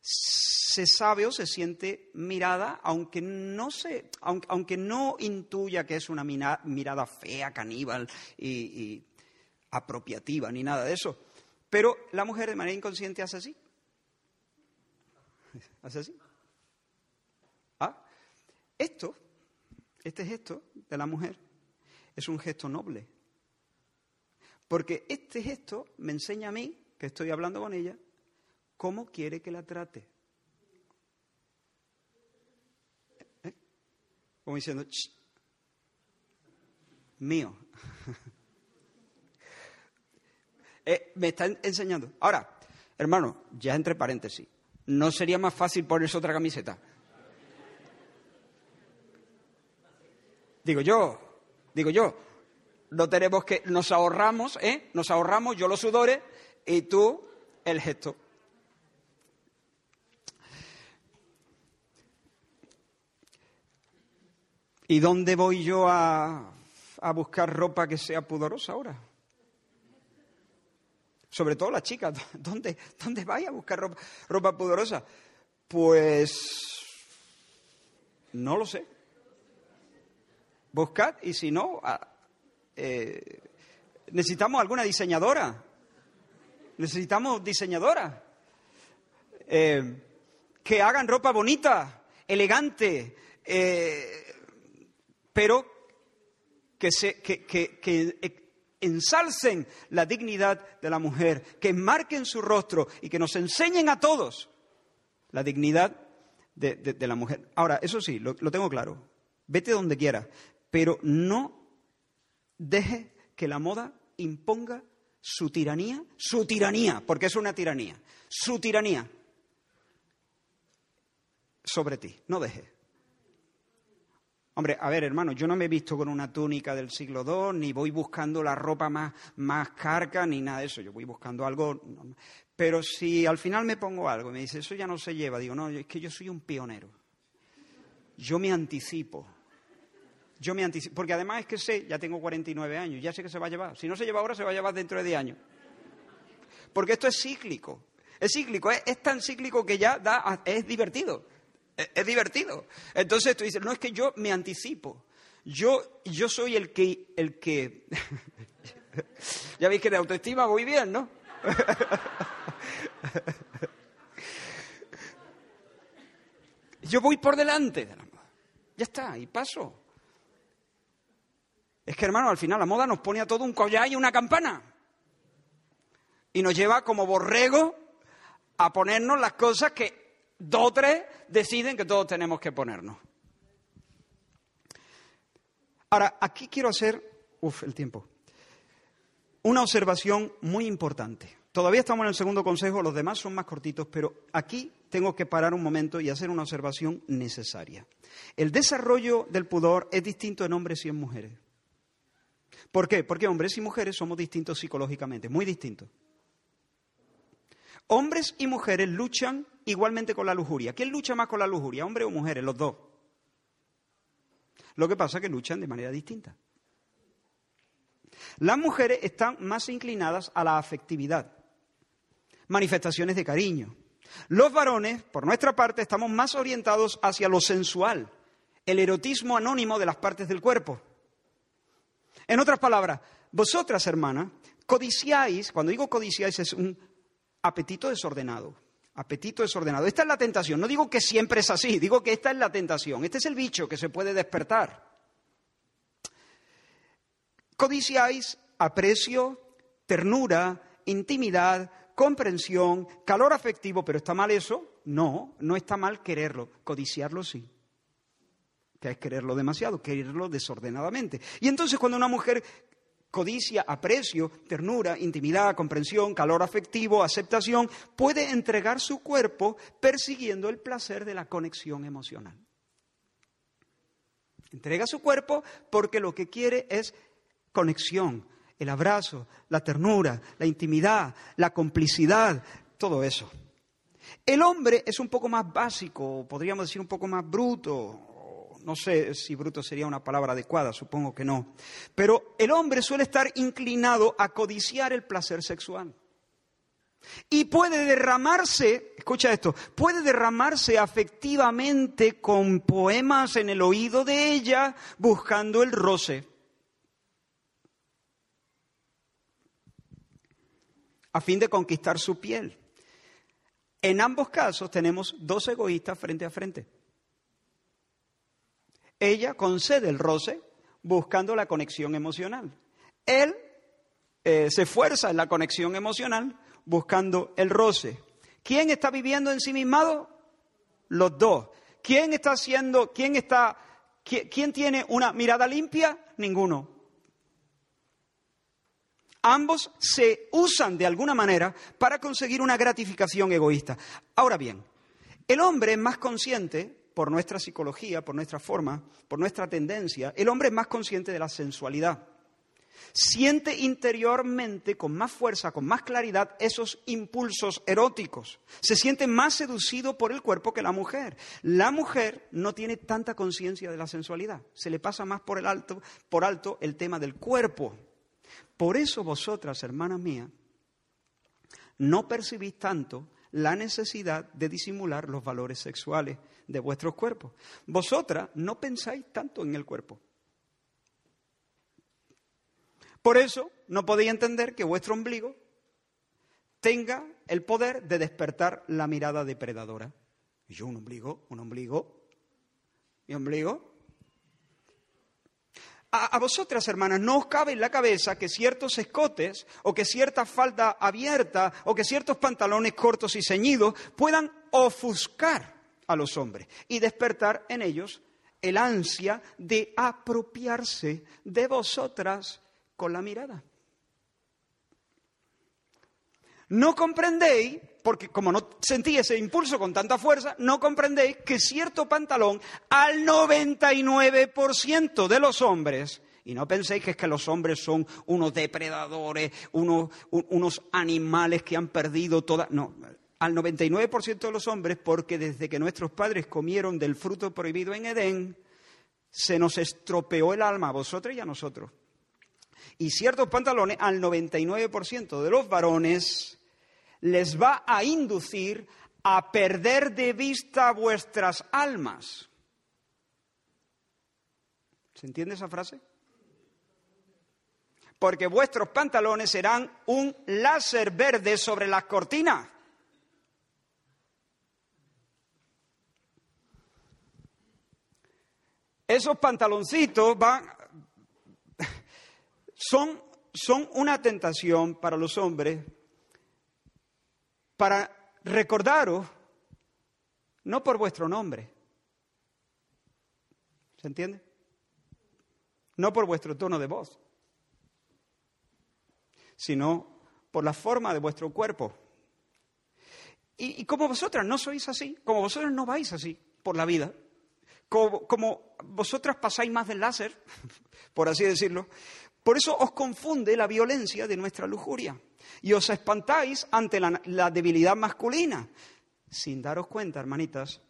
Speaker 2: se sabe o se siente mirada, aunque no, se, aunque, no intuya que es una mirada fea, caníbal y, apropiativa, ni nada de eso. Pero la mujer de manera inconsciente hace así. Hace así. ¿Ah? Esto, este gesto de la mujer, es un gesto noble. Porque este gesto me enseña a mí, que estoy hablando con ella, cómo quiere que la trate. ¿Eh? Como diciendo, mío. Eh, me está enseñando. Ahora, hermano, ya entre paréntesis, ¿no sería más fácil ponerse otra camiseta? Digo yo, digo yo, no tenemos que, nos ahorramos, ¿eh? Nos ahorramos yo los sudores y tú el gesto. ¿Y dónde voy yo a, buscar ropa que sea pudorosa ahora? Sobre todo las chicas, ¿dónde, dónde vais a buscar ropa pudorosa? Pues no lo sé. Buscad y si no, eh, necesitamos alguna diseñadora. Necesitamos diseñadoras eh, que hagan ropa bonita, elegante, eh, pero que, se, que, ensalcen la dignidad de la mujer, que marquen su rostro y que nos enseñen a todos la dignidad de, la mujer. Ahora, eso sí, lo, lo tengo claro. Vete donde quieras, pero no deje que la moda imponga su tiranía, su tiranía, porque es una tiranía, su tiranía sobre ti. No deje. Hombre, a ver, hermano, yo no me he visto con una túnica del siglo II, ni voy buscando la ropa más, más carca, ni nada de eso. Yo voy buscando algo. Pero si al final me pongo algo y me dice, eso ya no se lleva, digo, no, es que yo soy un pionero. Yo me anticipo. Yo me anticipo. Porque además es que sé, ya tengo 49 años, ya sé que se va a llevar. Si no se lleva ahora, se va a llevar dentro de 10 años. Porque esto es cíclico. Es cíclico, es, tan cíclico que ya da, es divertido. Es, divertido. Entonces tú dices, no es que yo me anticipo. Yo, yo soy el que, el que... ya veis que de autoestima voy bien, ¿no? yo voy por delante de la moda. Ya está, y paso. Es que, hermano, al final la moda nos pone a todo un collar y una campana. Y nos lleva como borrego a ponernos las cosas que dos tres deciden que todos tenemos que ponernos. Ahora, aquí quiero hacer, uff, el tiempo, una observación muy importante. Todavía estamos en el segundo consejo, los demás son más cortitos, pero aquí tengo que parar un momento y hacer una observación necesaria. El desarrollo del pudor es distinto en hombres y en mujeres. ¿Por qué? Porque hombres y mujeres somos distintos psicológicamente, muy distintos. Hombres y mujeres luchan igualmente con la lujuria. ¿Quién lucha más con la lujuria, hombres o mujeres? Los dos. Lo que pasa es que luchan de manera distinta. Las mujeres están más inclinadas a la afectividad, manifestaciones de cariño. Los varones, por nuestra parte, estamos más orientados hacia lo sensual, el erotismo anónimo de las partes del cuerpo. En otras palabras, vosotras, hermanas, codiciáis, cuando digo codiciáis es un apetito desordenado. Apetito desordenado. Esta es la tentación. No digo que siempre es así, digo que esta es la tentación. Este es el bicho que se puede despertar. Codiciáis aprecio, ternura, intimidad, comprensión, calor afectivo, pero ¿está mal eso? No, no está mal quererlo, codiciarlo sí. Que es quererlo demasiado, quererlo desordenadamente. Y entonces cuando una mujer codicia, aprecio, ternura, intimidad, comprensión, calor afectivo, aceptación, puede entregar su cuerpo persiguiendo el placer de la conexión emocional. Entrega su cuerpo porque lo que quiere es conexión, el abrazo, la ternura, la intimidad, la complicidad, todo eso. El hombre es un poco más básico, podríamos decir un poco más bruto, no sé si bruto sería una palabra adecuada, supongo que no, pero el hombre suele estar inclinado a codiciar el placer sexual. Y puede derramarse, escucha esto, puede derramarse afectivamente con poemas en el oído de ella buscando el roce. a fin de conquistar su piel. En ambos casos tenemos dos egoístas frente a frente. Ella concede el roce buscando la conexión emocional. Él eh, se esfuerza en la conexión emocional buscando el roce. ¿Quién está viviendo ensimismado? Los dos. ¿Quién está haciendo, quién está, quién tiene una mirada limpia? Ninguno. Ambos se usan de alguna manera para conseguir una gratificación egoísta. Ahora bien, el hombre es más consciente, por nuestra psicología, por nuestra forma, por nuestra tendencia, el hombre es más consciente de la sensualidad. Siente interiormente con más fuerza, con más claridad esos impulsos eróticos. Se siente más seducido por el cuerpo que la mujer. La mujer no tiene tanta conciencia de la sensualidad. Se le pasa más por alto el tema del cuerpo. Por eso vosotras, hermanas mías, no percibís tanto la necesidad de disimular los valores sexuales de vuestros cuerpos. Vosotras no pensáis tanto en el cuerpo. Por eso no podéis entender que vuestro ombligo tenga el poder de despertar la mirada depredadora. Yo un ombligo, un ombligo, mi ombligo, a, vosotras, hermanas, no os cabe en la cabeza que ciertos escotes o que cierta falda abierta o que ciertos pantalones cortos y ceñidos puedan ofuscar a los hombres y despertar en ellos el ansia de apropiarse de vosotras con la mirada. No comprendéis, porque como no sentí ese impulso con tanta fuerza, no comprendéis que cierto pantalón al 99% de los hombres, y no penséis que es que los hombres son unos depredadores, unos, unos animales que han perdido toda... No, al 99% de los hombres, porque desde que nuestros padres comieron del fruto prohibido en Edén, se nos estropeó el alma a vosotros y a nosotros. Y ciertos pantalones al 99% de los varones les va a inducir a perder de vista vuestras almas. ¿Se entiende esa frase? Porque vuestros pantalones serán un láser verde sobre las cortinas. Esos pantaloncitos van, son, son una tentación para los hombres para recordaros, no por vuestro nombre, ¿se entiende? No por vuestro tono de voz, sino por la forma de vuestro cuerpo. Y, como vosotras no sois así, como vosotras no vais así por la vida, como, vosotras pasáis más del láser, por así decirlo, por eso os confunde la violencia de nuestra lujuria y os espantáis ante la, debilidad masculina, sin daros cuenta, hermanitas,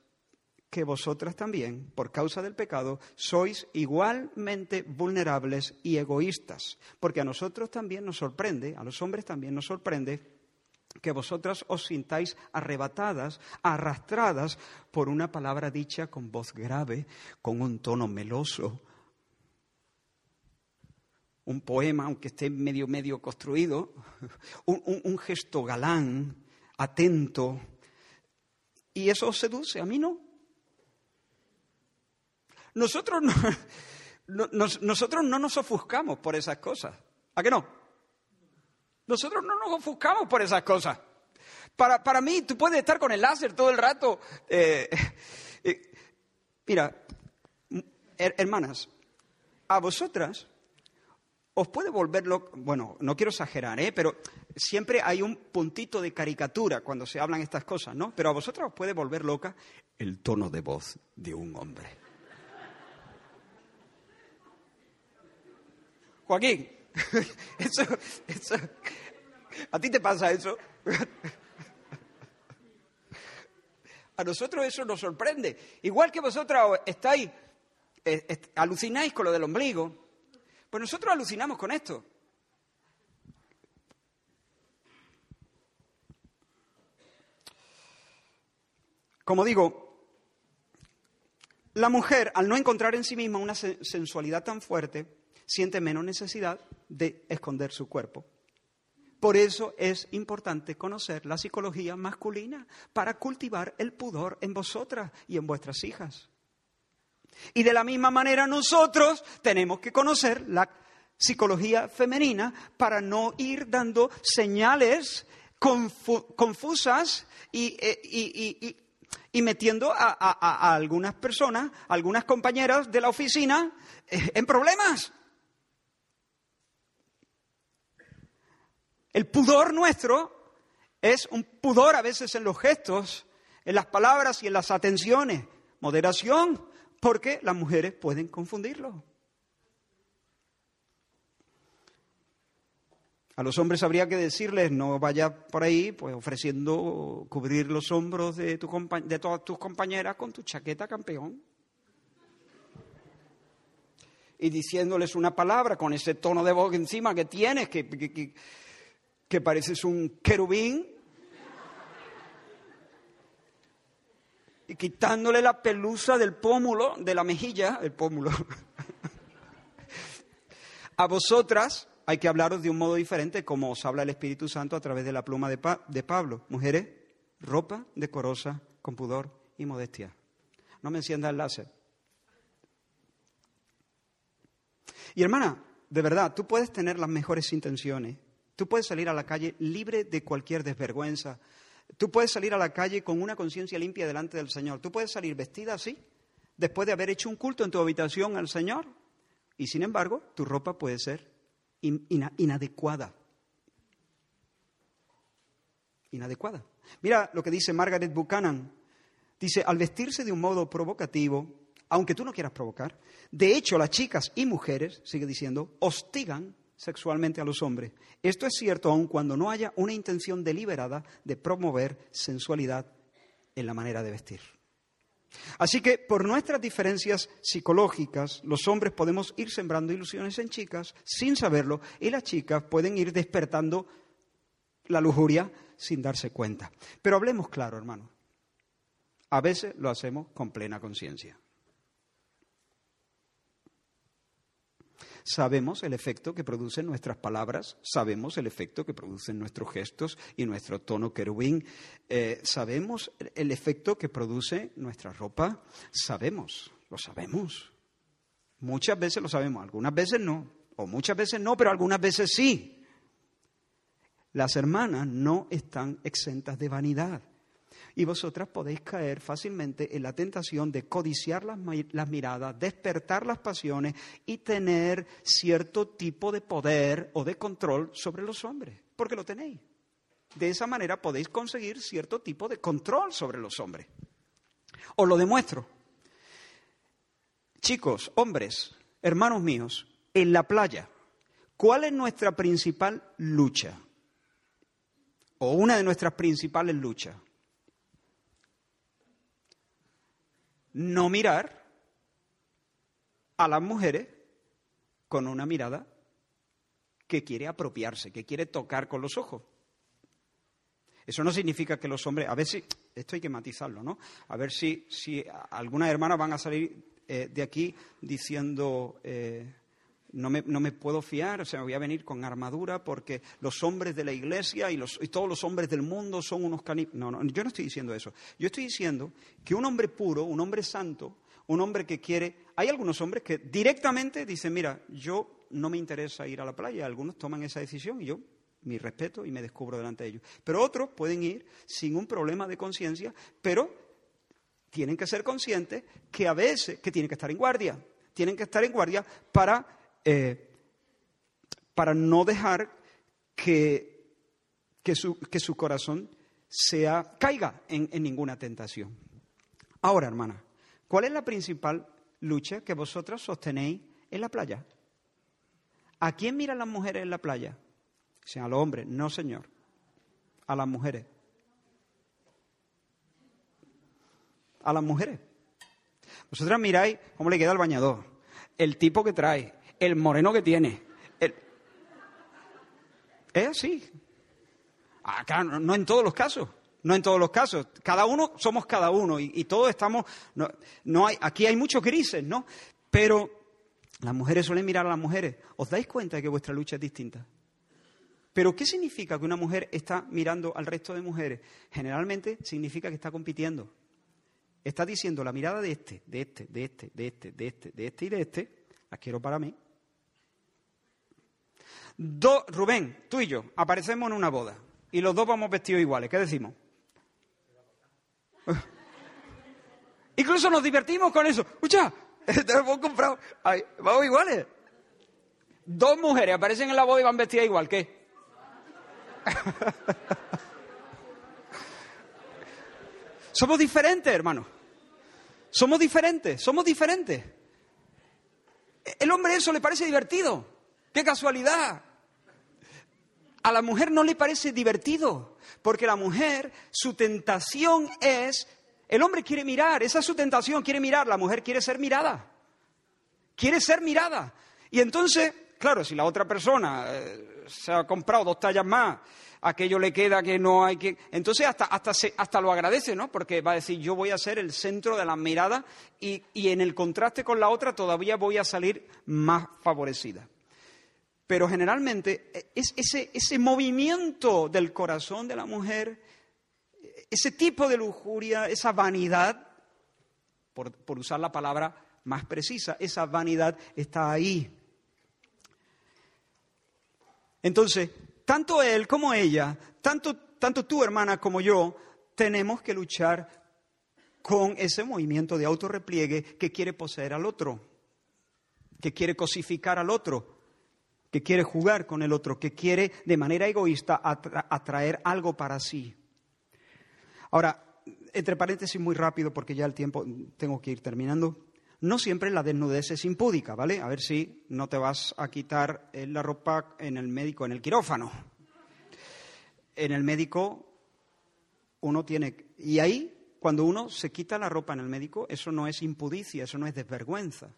Speaker 2: que vosotras también, por causa del pecado, sois igualmente vulnerables y egoístas. Porque a nosotros también nos sorprende, a los hombres también nos sorprende, que vosotras os sintáis arrebatadas, arrastradas por una palabra dicha con voz grave, con un tono meloso, un poema, aunque esté medio medio construido, un, gesto galán, atento, y eso seduce, a mí no. Nosotros no, nosotros no nos ofuscamos por esas cosas. ¿A qué no? Nosotros no nos ofuscamos por esas cosas. Para, para mí, tú puedes estar con el láser todo el rato. Eh, eh, mira, hermanas, a vosotras os puede volverlo, bueno, no quiero exagerar, ¿eh? pero siempre hay un puntito de caricatura cuando se hablan estas cosas, ¿no? Pero a vosotras os puede volver loca el tono de voz de un hombre. Joaquín, eso, eso, ¿a ti te pasa eso? A nosotros eso nos sorprende. Igual que vosotros estáis, eh, alucináis con lo del ombligo, pues nosotros alucinamos con esto. Como digo, la mujer, al no encontrar en sí misma una sensualidad tan fuerte, siente menos necesidad de esconder su cuerpo. Por eso es importante conocer la psicología masculina para cultivar el pudor en vosotras y en vuestras hijas. Y de la misma manera nosotros tenemos que conocer la psicología femenina para no ir dando señales confusas eh, y, metiendo a, algunas personas, algunas compañeras de la oficina eh, en problemas. El pudor nuestro es un pudor a veces en los gestos, en las palabras y en las atenciones. Moderación, porque las mujeres pueden confundirlo. A los hombres habría que decirles, no vayas por ahí pues ofreciendo cubrir los hombros de, tu de todas tus compañeras con tu chaqueta campeón. Y diciéndoles una palabra con ese tono de voz encima que tienes, que, que, que pareces un querubín, y quitándole la pelusa del pómulo, de la mejilla, el pómulo. a vosotras hay que hablaros de un modo diferente, como os habla el Espíritu Santo a través de la pluma de, de Pablo. Mujeres, ropa decorosa, con pudor y modestia. No me encienda el láser. Y hermana, de verdad, tú puedes tener las mejores intenciones. Tú puedes salir a la calle libre de cualquier desvergüenza, Tú puedes salir a la calle con una conciencia limpia delante del Señor. Tú puedes salir vestida así, después de haber hecho un culto en tu habitación al Señor. Y sin embargo, tu ropa puede ser inadecuada. Inadecuada. Mira lo que dice Margaret Buchanan. Dice, al vestirse de un modo provocativo, aunque tú no quieras provocar, de hecho las chicas y mujeres, sigue diciendo, hostigan sexualmente a los hombres. Esto es cierto aun cuando no haya una intención deliberada de promover sensualidad en la manera de vestir. Así que por nuestras diferencias psicológicas, los hombres podemos ir sembrando ilusiones en chicas sin saberlo y las chicas pueden ir despertando la lujuria sin darse cuenta. Pero hablemos claro, hermano. A veces lo hacemos con plena conciencia. Sabemos el efecto que producen nuestras palabras, sabemos el efecto que producen nuestros gestos y nuestro tono querubín, eh, sabemos el efecto que produce nuestra ropa, sabemos, lo sabemos. Muchas veces lo sabemos, algunas veces no, o muchas veces no, pero algunas veces sí. Las hermanas no están exentas de vanidad. Y vosotras podéis caer fácilmente en la tentación de codiciar las, miradas, despertar las pasiones y tener cierto tipo de poder o de control sobre los hombres, porque lo tenéis. De esa manera podéis conseguir cierto tipo de control sobre los hombres. Os lo demuestro. Chicos, hombres, hermanos míos, en la playa, ¿cuál es nuestra principal lucha? O una de nuestras principales luchas. No mirar a las mujeres con una mirada que quiere apropiarse, que quiere tocar con los ojos. Eso no significa que los hombres, a ver si, esto hay que matizarlo, ¿no? A ver si, si algunas hermanas van a salir eh, de aquí diciendo, eh, no me, no me, puedo fiar, o sea, voy a venir con armadura porque los hombres de la iglesia y, los, y todos los hombres del mundo son unos caníbales. No, no, yo no estoy diciendo eso. Yo estoy diciendo que un hombre puro, un hombre santo, un hombre que quiere... Hay algunos hombres que directamente dicen, mira, yo no me interesa ir a la playa. Algunos toman esa decisión y yo mi respeto y me descubro delante de ellos. Pero otros pueden ir sin un problema de conciencia, pero tienen que ser conscientes que a veces que tienen que estar en guardia, tienen que estar en guardia para, eh, para no dejar que, que, su, que su corazón sea, caiga en, en ninguna tentación. Ahora, hermana, ¿cuál es la principal lucha que vosotras sostenéis en la playa? ¿A quién miran las mujeres en la playa? a los hombres, no señor, a las mujeres. A las mujeres. Vosotras miráis cómo le queda el bañador, el tipo que trae, el moreno que tiene. Es así. No en todos los casos. No en todos los casos. Cada uno somos cada uno y, todos estamos. No, hay, aquí hay muchos grises, ¿no? Pero las mujeres suelen mirar a las mujeres. ¿Os dais cuenta de que vuestra lucha es distinta? Pero ¿qué significa que una mujer está mirando al resto de mujeres? Generalmente significa que está compitiendo. Está diciendo la mirada de este, de este, de este, de este, de este, de este y de este, la quiero para mí. Rubén, tú y yo aparecemos en una boda y los dos vamos vestidos iguales. ¿Qué decimos? Incluso nos divertimos con eso. Escucha, te hemos comprado. vamos iguales. Dos mujeres aparecen en la boda y van vestidas igual. ¿Qué? somos diferentes, hermano. Somos diferentes, somos diferentes. El hombre eso le parece divertido. ¡Qué casualidad! A la mujer no le parece divertido, porque la mujer, su tentación es, el hombre quiere mirar, esa es su tentación, quiere mirar, la mujer quiere ser mirada, quiere ser mirada. Y entonces, claro, si la otra persona eh, se ha comprado dos tallas más, aquello le queda que no hay que... Entonces hasta, hasta, hasta lo agradece, ¿no? Porque va a decir, yo voy a ser el centro de la mirada y, y en el contraste con la otra todavía voy a salir más favorecida. Pero generalmente e, es ese, ese movimiento del corazón de la mujer, ese tipo de lujuria, esa vanidad, por, por usar la palabra más precisa, esa vanidad está ahí. Entonces, tanto él como ella, tanto, tanto tú, hermana, como yo, tenemos que luchar con ese movimiento de autorrepliegue que quiere poseer al otro, que quiere cosificar al otro, que quiere jugar con el otro, que quiere de manera egoísta atraer algo para sí. Ahora, entre paréntesis muy rápido porque ya el tiempo tengo que ir terminando. No siempre la desnudez es impúdica, ¿vale? A ver si no te vas a quitar la ropa en el médico, en el quirófano. En el médico uno tiene... Y ahí, cuando uno se quita la ropa en el médico, eso no es impudicia, eso no es desvergüenza.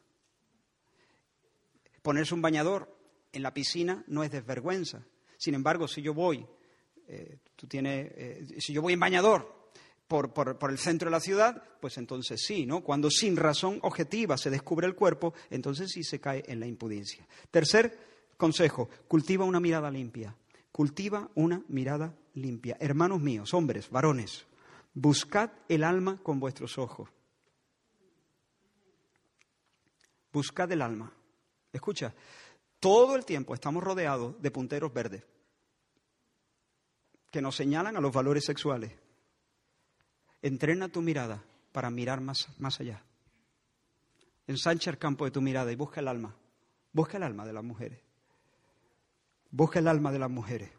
Speaker 2: Ponerse un bañador en la piscina no es desvergüenza. Sin embargo, si yo voy, eh, tú tienes, eh, si yo voy en bañador por, por, el centro de la ciudad, pues entonces sí, ¿no? Cuando sin razón objetiva se descubre el cuerpo, entonces sí se cae en la impudencia. Tercer consejo, cultiva una mirada limpia. Cultiva una mirada limpia. Hermanos míos, hombres, varones, buscad el alma con vuestros ojos. Buscad el alma. Escucha, todo el tiempo estamos rodeados de punteros verdes que nos señalan a los valores sexuales. Entrena tu mirada para mirar más, más allá. Ensancha el campo de tu mirada y busca el alma. Busca el alma de las mujeres. Busca el alma de las mujeres.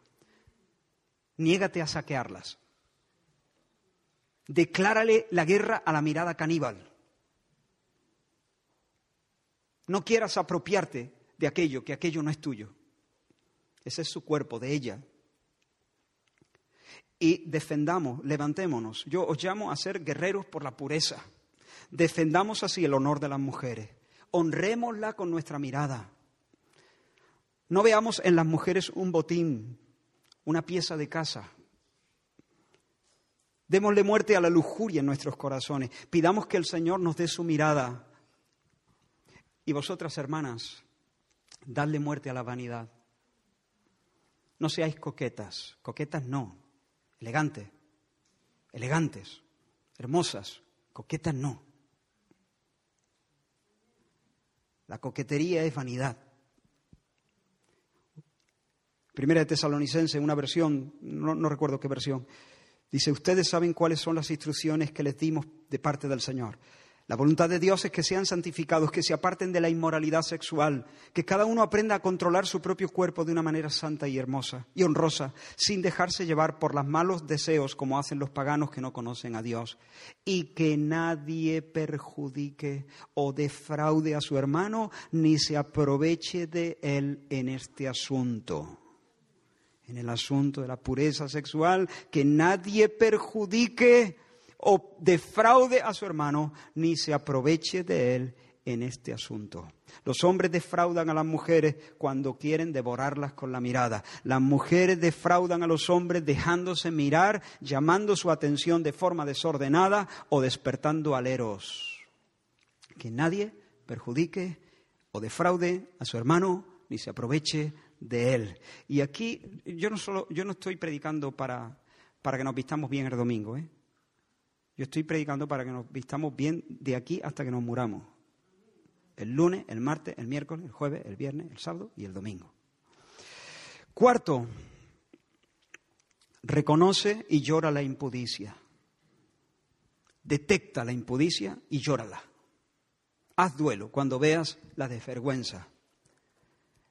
Speaker 2: Niégate a saquearlas. Declárale la guerra a la mirada caníbal. No quieras apropiarte de aquello, que aquello no es tuyo. Ese es su cuerpo, de ella. Y defendamos, levantémonos. Yo os llamo a ser guerreros por la pureza. Defendamos así el honor de las mujeres. Honrémosla con nuestra mirada. No veamos en las mujeres un botín, una pieza de casa. Démosle muerte a la lujuria en nuestros corazones. Pidamos que el Señor nos dé su mirada. Y vosotras, hermanas, Dadle muerte a la vanidad. No seáis coquetas, coquetas no, elegantes, elegantes, hermosas, coquetas no. La coquetería es vanidad. Primera de Tesalonicense, una versión, no, no recuerdo qué versión, dice, ustedes saben cuáles son las instrucciones que les dimos de parte del Señor. La voluntad de Dios es que sean santificados, que se aparten de la inmoralidad sexual, que cada uno aprenda a controlar su propio cuerpo de una manera santa y hermosa y honrosa, sin dejarse llevar por los malos deseos como hacen los paganos que no conocen a Dios, y que nadie perjudique o defraude a su hermano ni se aproveche de él en este asunto. En el asunto de la pureza sexual, que nadie perjudique o defraude a su hermano, ni se aproveche de él en este asunto. Los hombres defraudan a las mujeres cuando quieren devorarlas con la mirada. Las mujeres defraudan a los hombres dejándose mirar, llamando su atención de forma desordenada o despertando aleros. Que nadie perjudique o defraude a su hermano ni se aproveche de él. Y aquí yo no solo yo no estoy predicando para, para que nos vistamos bien el domingo, ¿eh? Yo estoy predicando para que nos vistamos bien de aquí hasta que nos muramos. El lunes, el martes, el miércoles, el jueves, el viernes, el sábado y el domingo. Cuarto, reconoce y llora la impudicia. Detecta la impudicia y llórala. Haz duelo cuando veas la desvergüenza.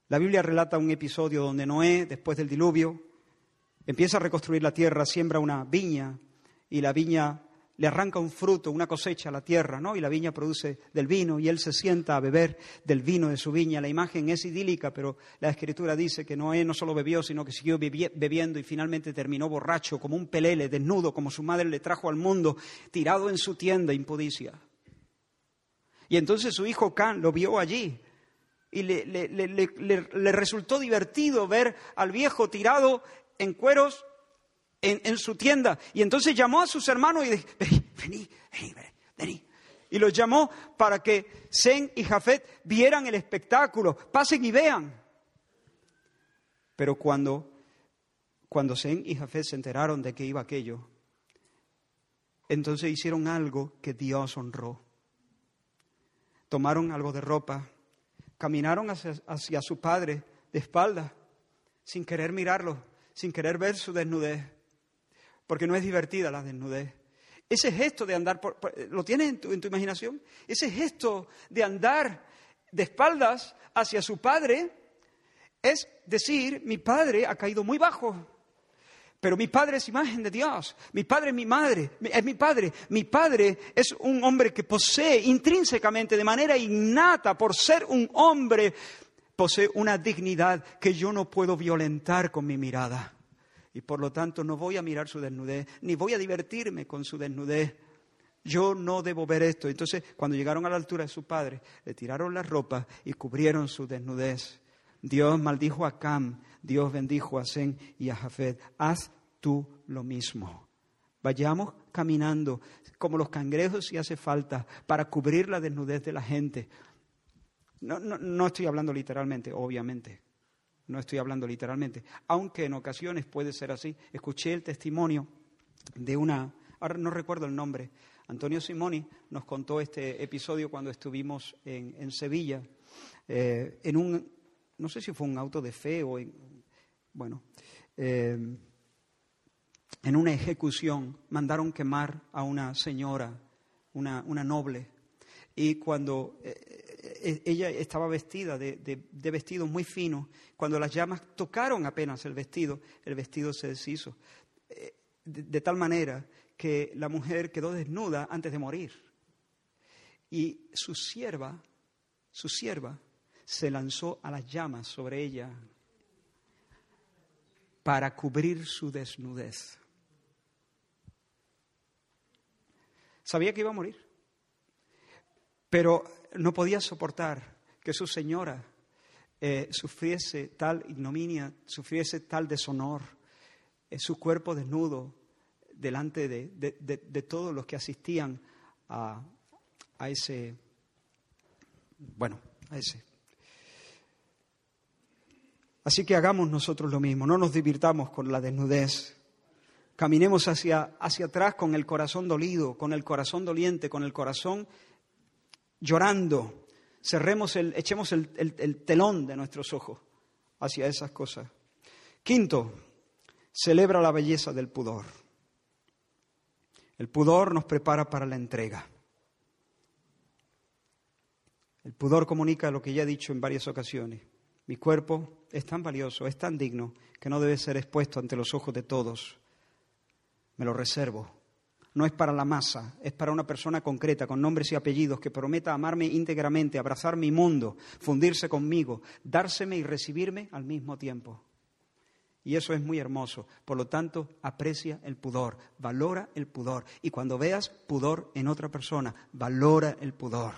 Speaker 2: La Biblia relata un episodio donde Noé, después del diluvio, empieza a reconstruir la tierra, siembra una viña y la viña le arranca un fruto, una cosecha a la tierra, ¿no? Y la viña produce del vino y él se sienta a beber del vino de su viña. La imagen es idílica, pero la escritura dice que Noé no solo bebió, sino que siguió bebiendo y finalmente terminó borracho, como un pelele, desnudo, como su madre le trajo al mundo, tirado en su tienda impudicia. Y entonces su hijo Can lo vio allí y le, le resultó divertido ver al viejo tirado en cueros en, su tienda. Y entonces llamó a sus hermanos y dijo, vení, vení, vení, Y los llamó para que Zen y Jafet vieran el espectáculo. Pasen y vean. Pero cuando, cuando Zen y Jafet se enteraron de que iba aquello, entonces hicieron algo que Dios honró. Tomaron algo de ropa, caminaron hacia, hacia su padre de espalda, sin querer mirarlo, sin querer ver su desnudez porque no es divertida la desnudez. Ese gesto de andar, por, ¿lo tienes en tu, en tu imaginación? Ese gesto de andar de espaldas hacia su padre es decir, mi padre ha caído muy bajo. Pero mi padre es imagen de Dios. Mi padre es mi madre, es mi padre. Mi padre es un hombre que posee intrínsecamente, de manera innata, por ser un hombre, posee una dignidad que yo no puedo violentar con mi mirada y por lo tanto no voy a mirar su desnudez, ni voy a divertirme con su desnudez. Yo no debo ver esto. Entonces, cuando llegaron a la altura de su padre, le tiraron la ropa y cubrieron su desnudez. Dios maldijo a Cam, Dios bendijo a Zen y a Jafet. Haz tú lo mismo. Vayamos caminando como los cangrejos si hace falta para cubrir la desnudez de la gente. No, no, no estoy hablando literalmente, obviamente. No estoy hablando literalmente, aunque en ocasiones puede ser así. Escuché el testimonio de una, ahora no recuerdo el nombre, Antonio Simoni nos contó este episodio cuando estuvimos en, Sevilla, eh, en un, no sé si fue un auto de fe o en, bueno, eh, en una ejecución mandaron quemar a una señora, una, una noble, y cuando eh, ella estaba vestida de, vestido muy fino. Cuando las llamas tocaron apenas el vestido, el vestido se deshizo. Eh, de, tal manera que la mujer quedó desnuda antes de morir. Y su sierva, su sierva, se lanzó a las llamas sobre ella para cubrir su desnudez. Sabía que iba a morir, pero no podía soportar que su señora eh, sufriese tal ignominia, sufriese tal deshonor, eh, su cuerpo desnudo delante de, todos los que asistían a, a ese, bueno, a ese. Así que hagamos nosotros lo mismo, no nos divirtamos con la desnudez, caminemos hacia, hacia atrás con el corazón dolido, con el corazón doliente, con el corazón llorando, cerremos el, echemos el, telón de nuestros ojos hacia esas cosas. Quinto, celebra la belleza del pudor. El pudor nos prepara para la entrega. El pudor comunica lo que ya he dicho en varias ocasiones. Mi cuerpo es tan valioso, es tan digno, que no debe ser expuesto ante los ojos de todos. Me lo reservo. No es para la masa, es para una persona concreta, con nombres y apellidos, que prometa amarme íntegramente, abrazar mi mundo, fundirse conmigo, dárseme y recibirme al mismo tiempo. Y eso es muy hermoso. Por lo tanto, aprecia el pudor, valora el pudor. Y cuando veas pudor en otra persona, valora el pudor,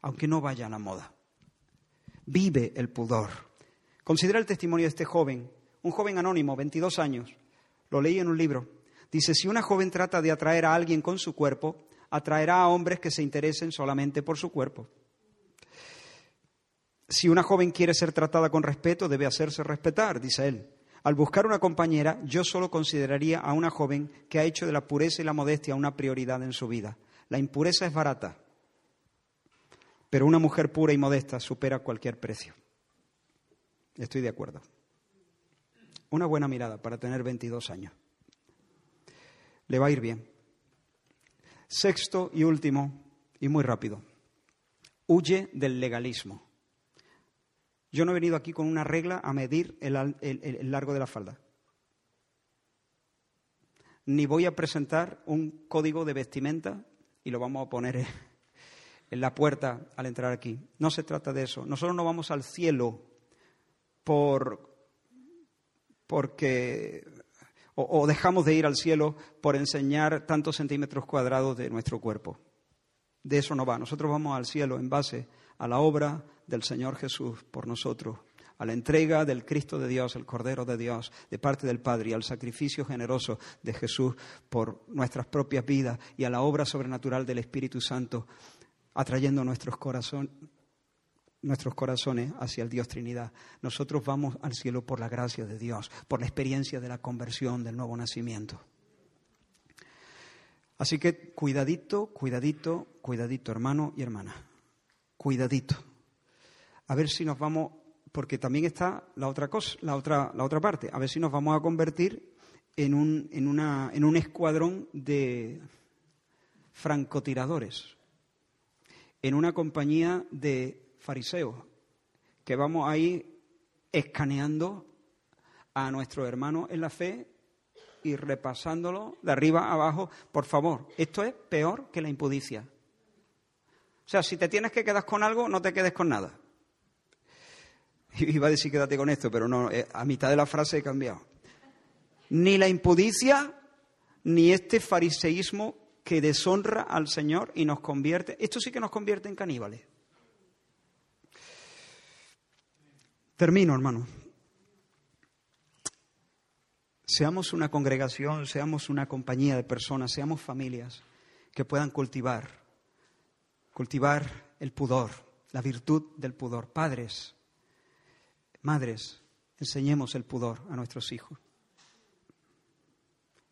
Speaker 2: aunque no vaya a la moda vive el pudor. Considera el testimonio de este joven, un joven anónimo, 22 años. Lo leí en un libro. Dice, si una joven trata de atraer a alguien con su cuerpo, atraerá a hombres que se interesen solamente por su cuerpo. Si una joven quiere ser tratada con respeto, debe hacerse respetar, dice él. Al buscar una compañera, yo solo consideraría a una joven que ha hecho de la pureza y la modestia una prioridad en su vida. La impureza es barata, pero una mujer pura y modesta supera cualquier precio. Estoy de acuerdo. Una buena mirada para tener 22 años. Le va a ir bien. Sexto y último, y muy rápido. Huye del legalismo. Yo no he venido aquí con una regla a medir el, largo de la falda. Ni voy a presentar un código de vestimenta y lo vamos a poner en la puerta al entrar aquí. No se trata de eso. Nosotros no vamos al cielo por porque o, dejamos de ir al cielo por enseñar tantos centímetros cuadrados de nuestro cuerpo. De eso no va. Nosotros vamos al cielo en base a la obra del Señor Jesús por nosotros, a la entrega del Cristo de Dios, el Cordero de Dios, de parte del Padre, y al sacrificio generoso de Jesús por nuestras propias vidas y a la obra sobrenatural del Espíritu Santo atrayendo nuestros, nuestros corazones hacia el Dios Trinidad. Nosotros vamos al cielo por la gracia de Dios, por la experiencia de la conversión, del nuevo nacimiento. Así que cuidadito, cuidadito, cuidadito, hermano y hermana. Cuidadito. A ver si nos vamos, porque también está la otra cosa, la otra, la otra parte, a ver si nos vamos a convertir en un, en una, en un escuadrón de francotiradores en una compañía de fariseos, que vamos ahí escaneando a nuestro hermano en la fe y repasándolo de arriba a abajo. Por favor, esto es peor que la impudicia. O sea, si te tienes que quedar con algo, no te quedes con nada. Iba a decir quédate con esto, pero no, eh, a mitad de la frase he cambiado. Ni la impudicia, ni este fariseísmo que deshonra al Señor y nos convierte, esto sí que nos convierte en caníbales. Termino, hermano. Seamos una congregación, seamos una compañía de personas, seamos familias que puedan cultivar, cultivar el pudor, la virtud del pudor. Padres, madres, enseñemos el pudor a nuestros hijos.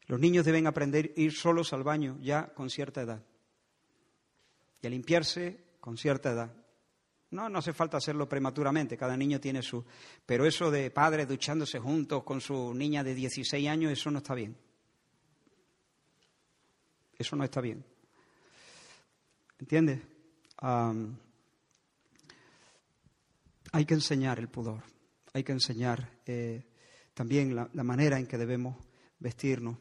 Speaker 2: Los niños deben aprender a ir solos al baño ya con cierta edad y a limpiarse con cierta edad. No, no hace falta hacerlo prematuramente, cada niño tiene su... Pero eso de padres duchándose juntos con su niña de 16 años, eso no está bien. Eso no está bien. ¿Entiendes? hay que enseñar el pudor, hay que enseñar eh, también la manera en que debemos vestirnos.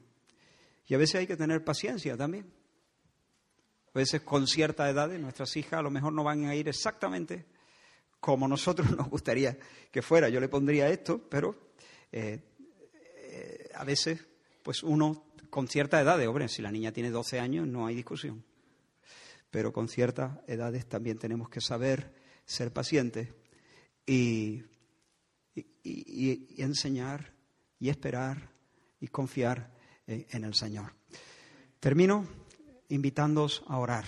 Speaker 2: Y a veces hay que tener paciencia también. A veces con cierta edad nuestras hijas a lo mejor no van a ir exactamente como nosotros nos gustaría que fuera. Yo le pondría esto, pero eh, eh, a veces pues uno con cierta edad, hombre, si la niña tiene 12 años no hay discusión. Pero con ciertas edades también tenemos que saber ser pacientes y, y enseñar y esperar y confiar en el Señor. Termino invitándoos a orar.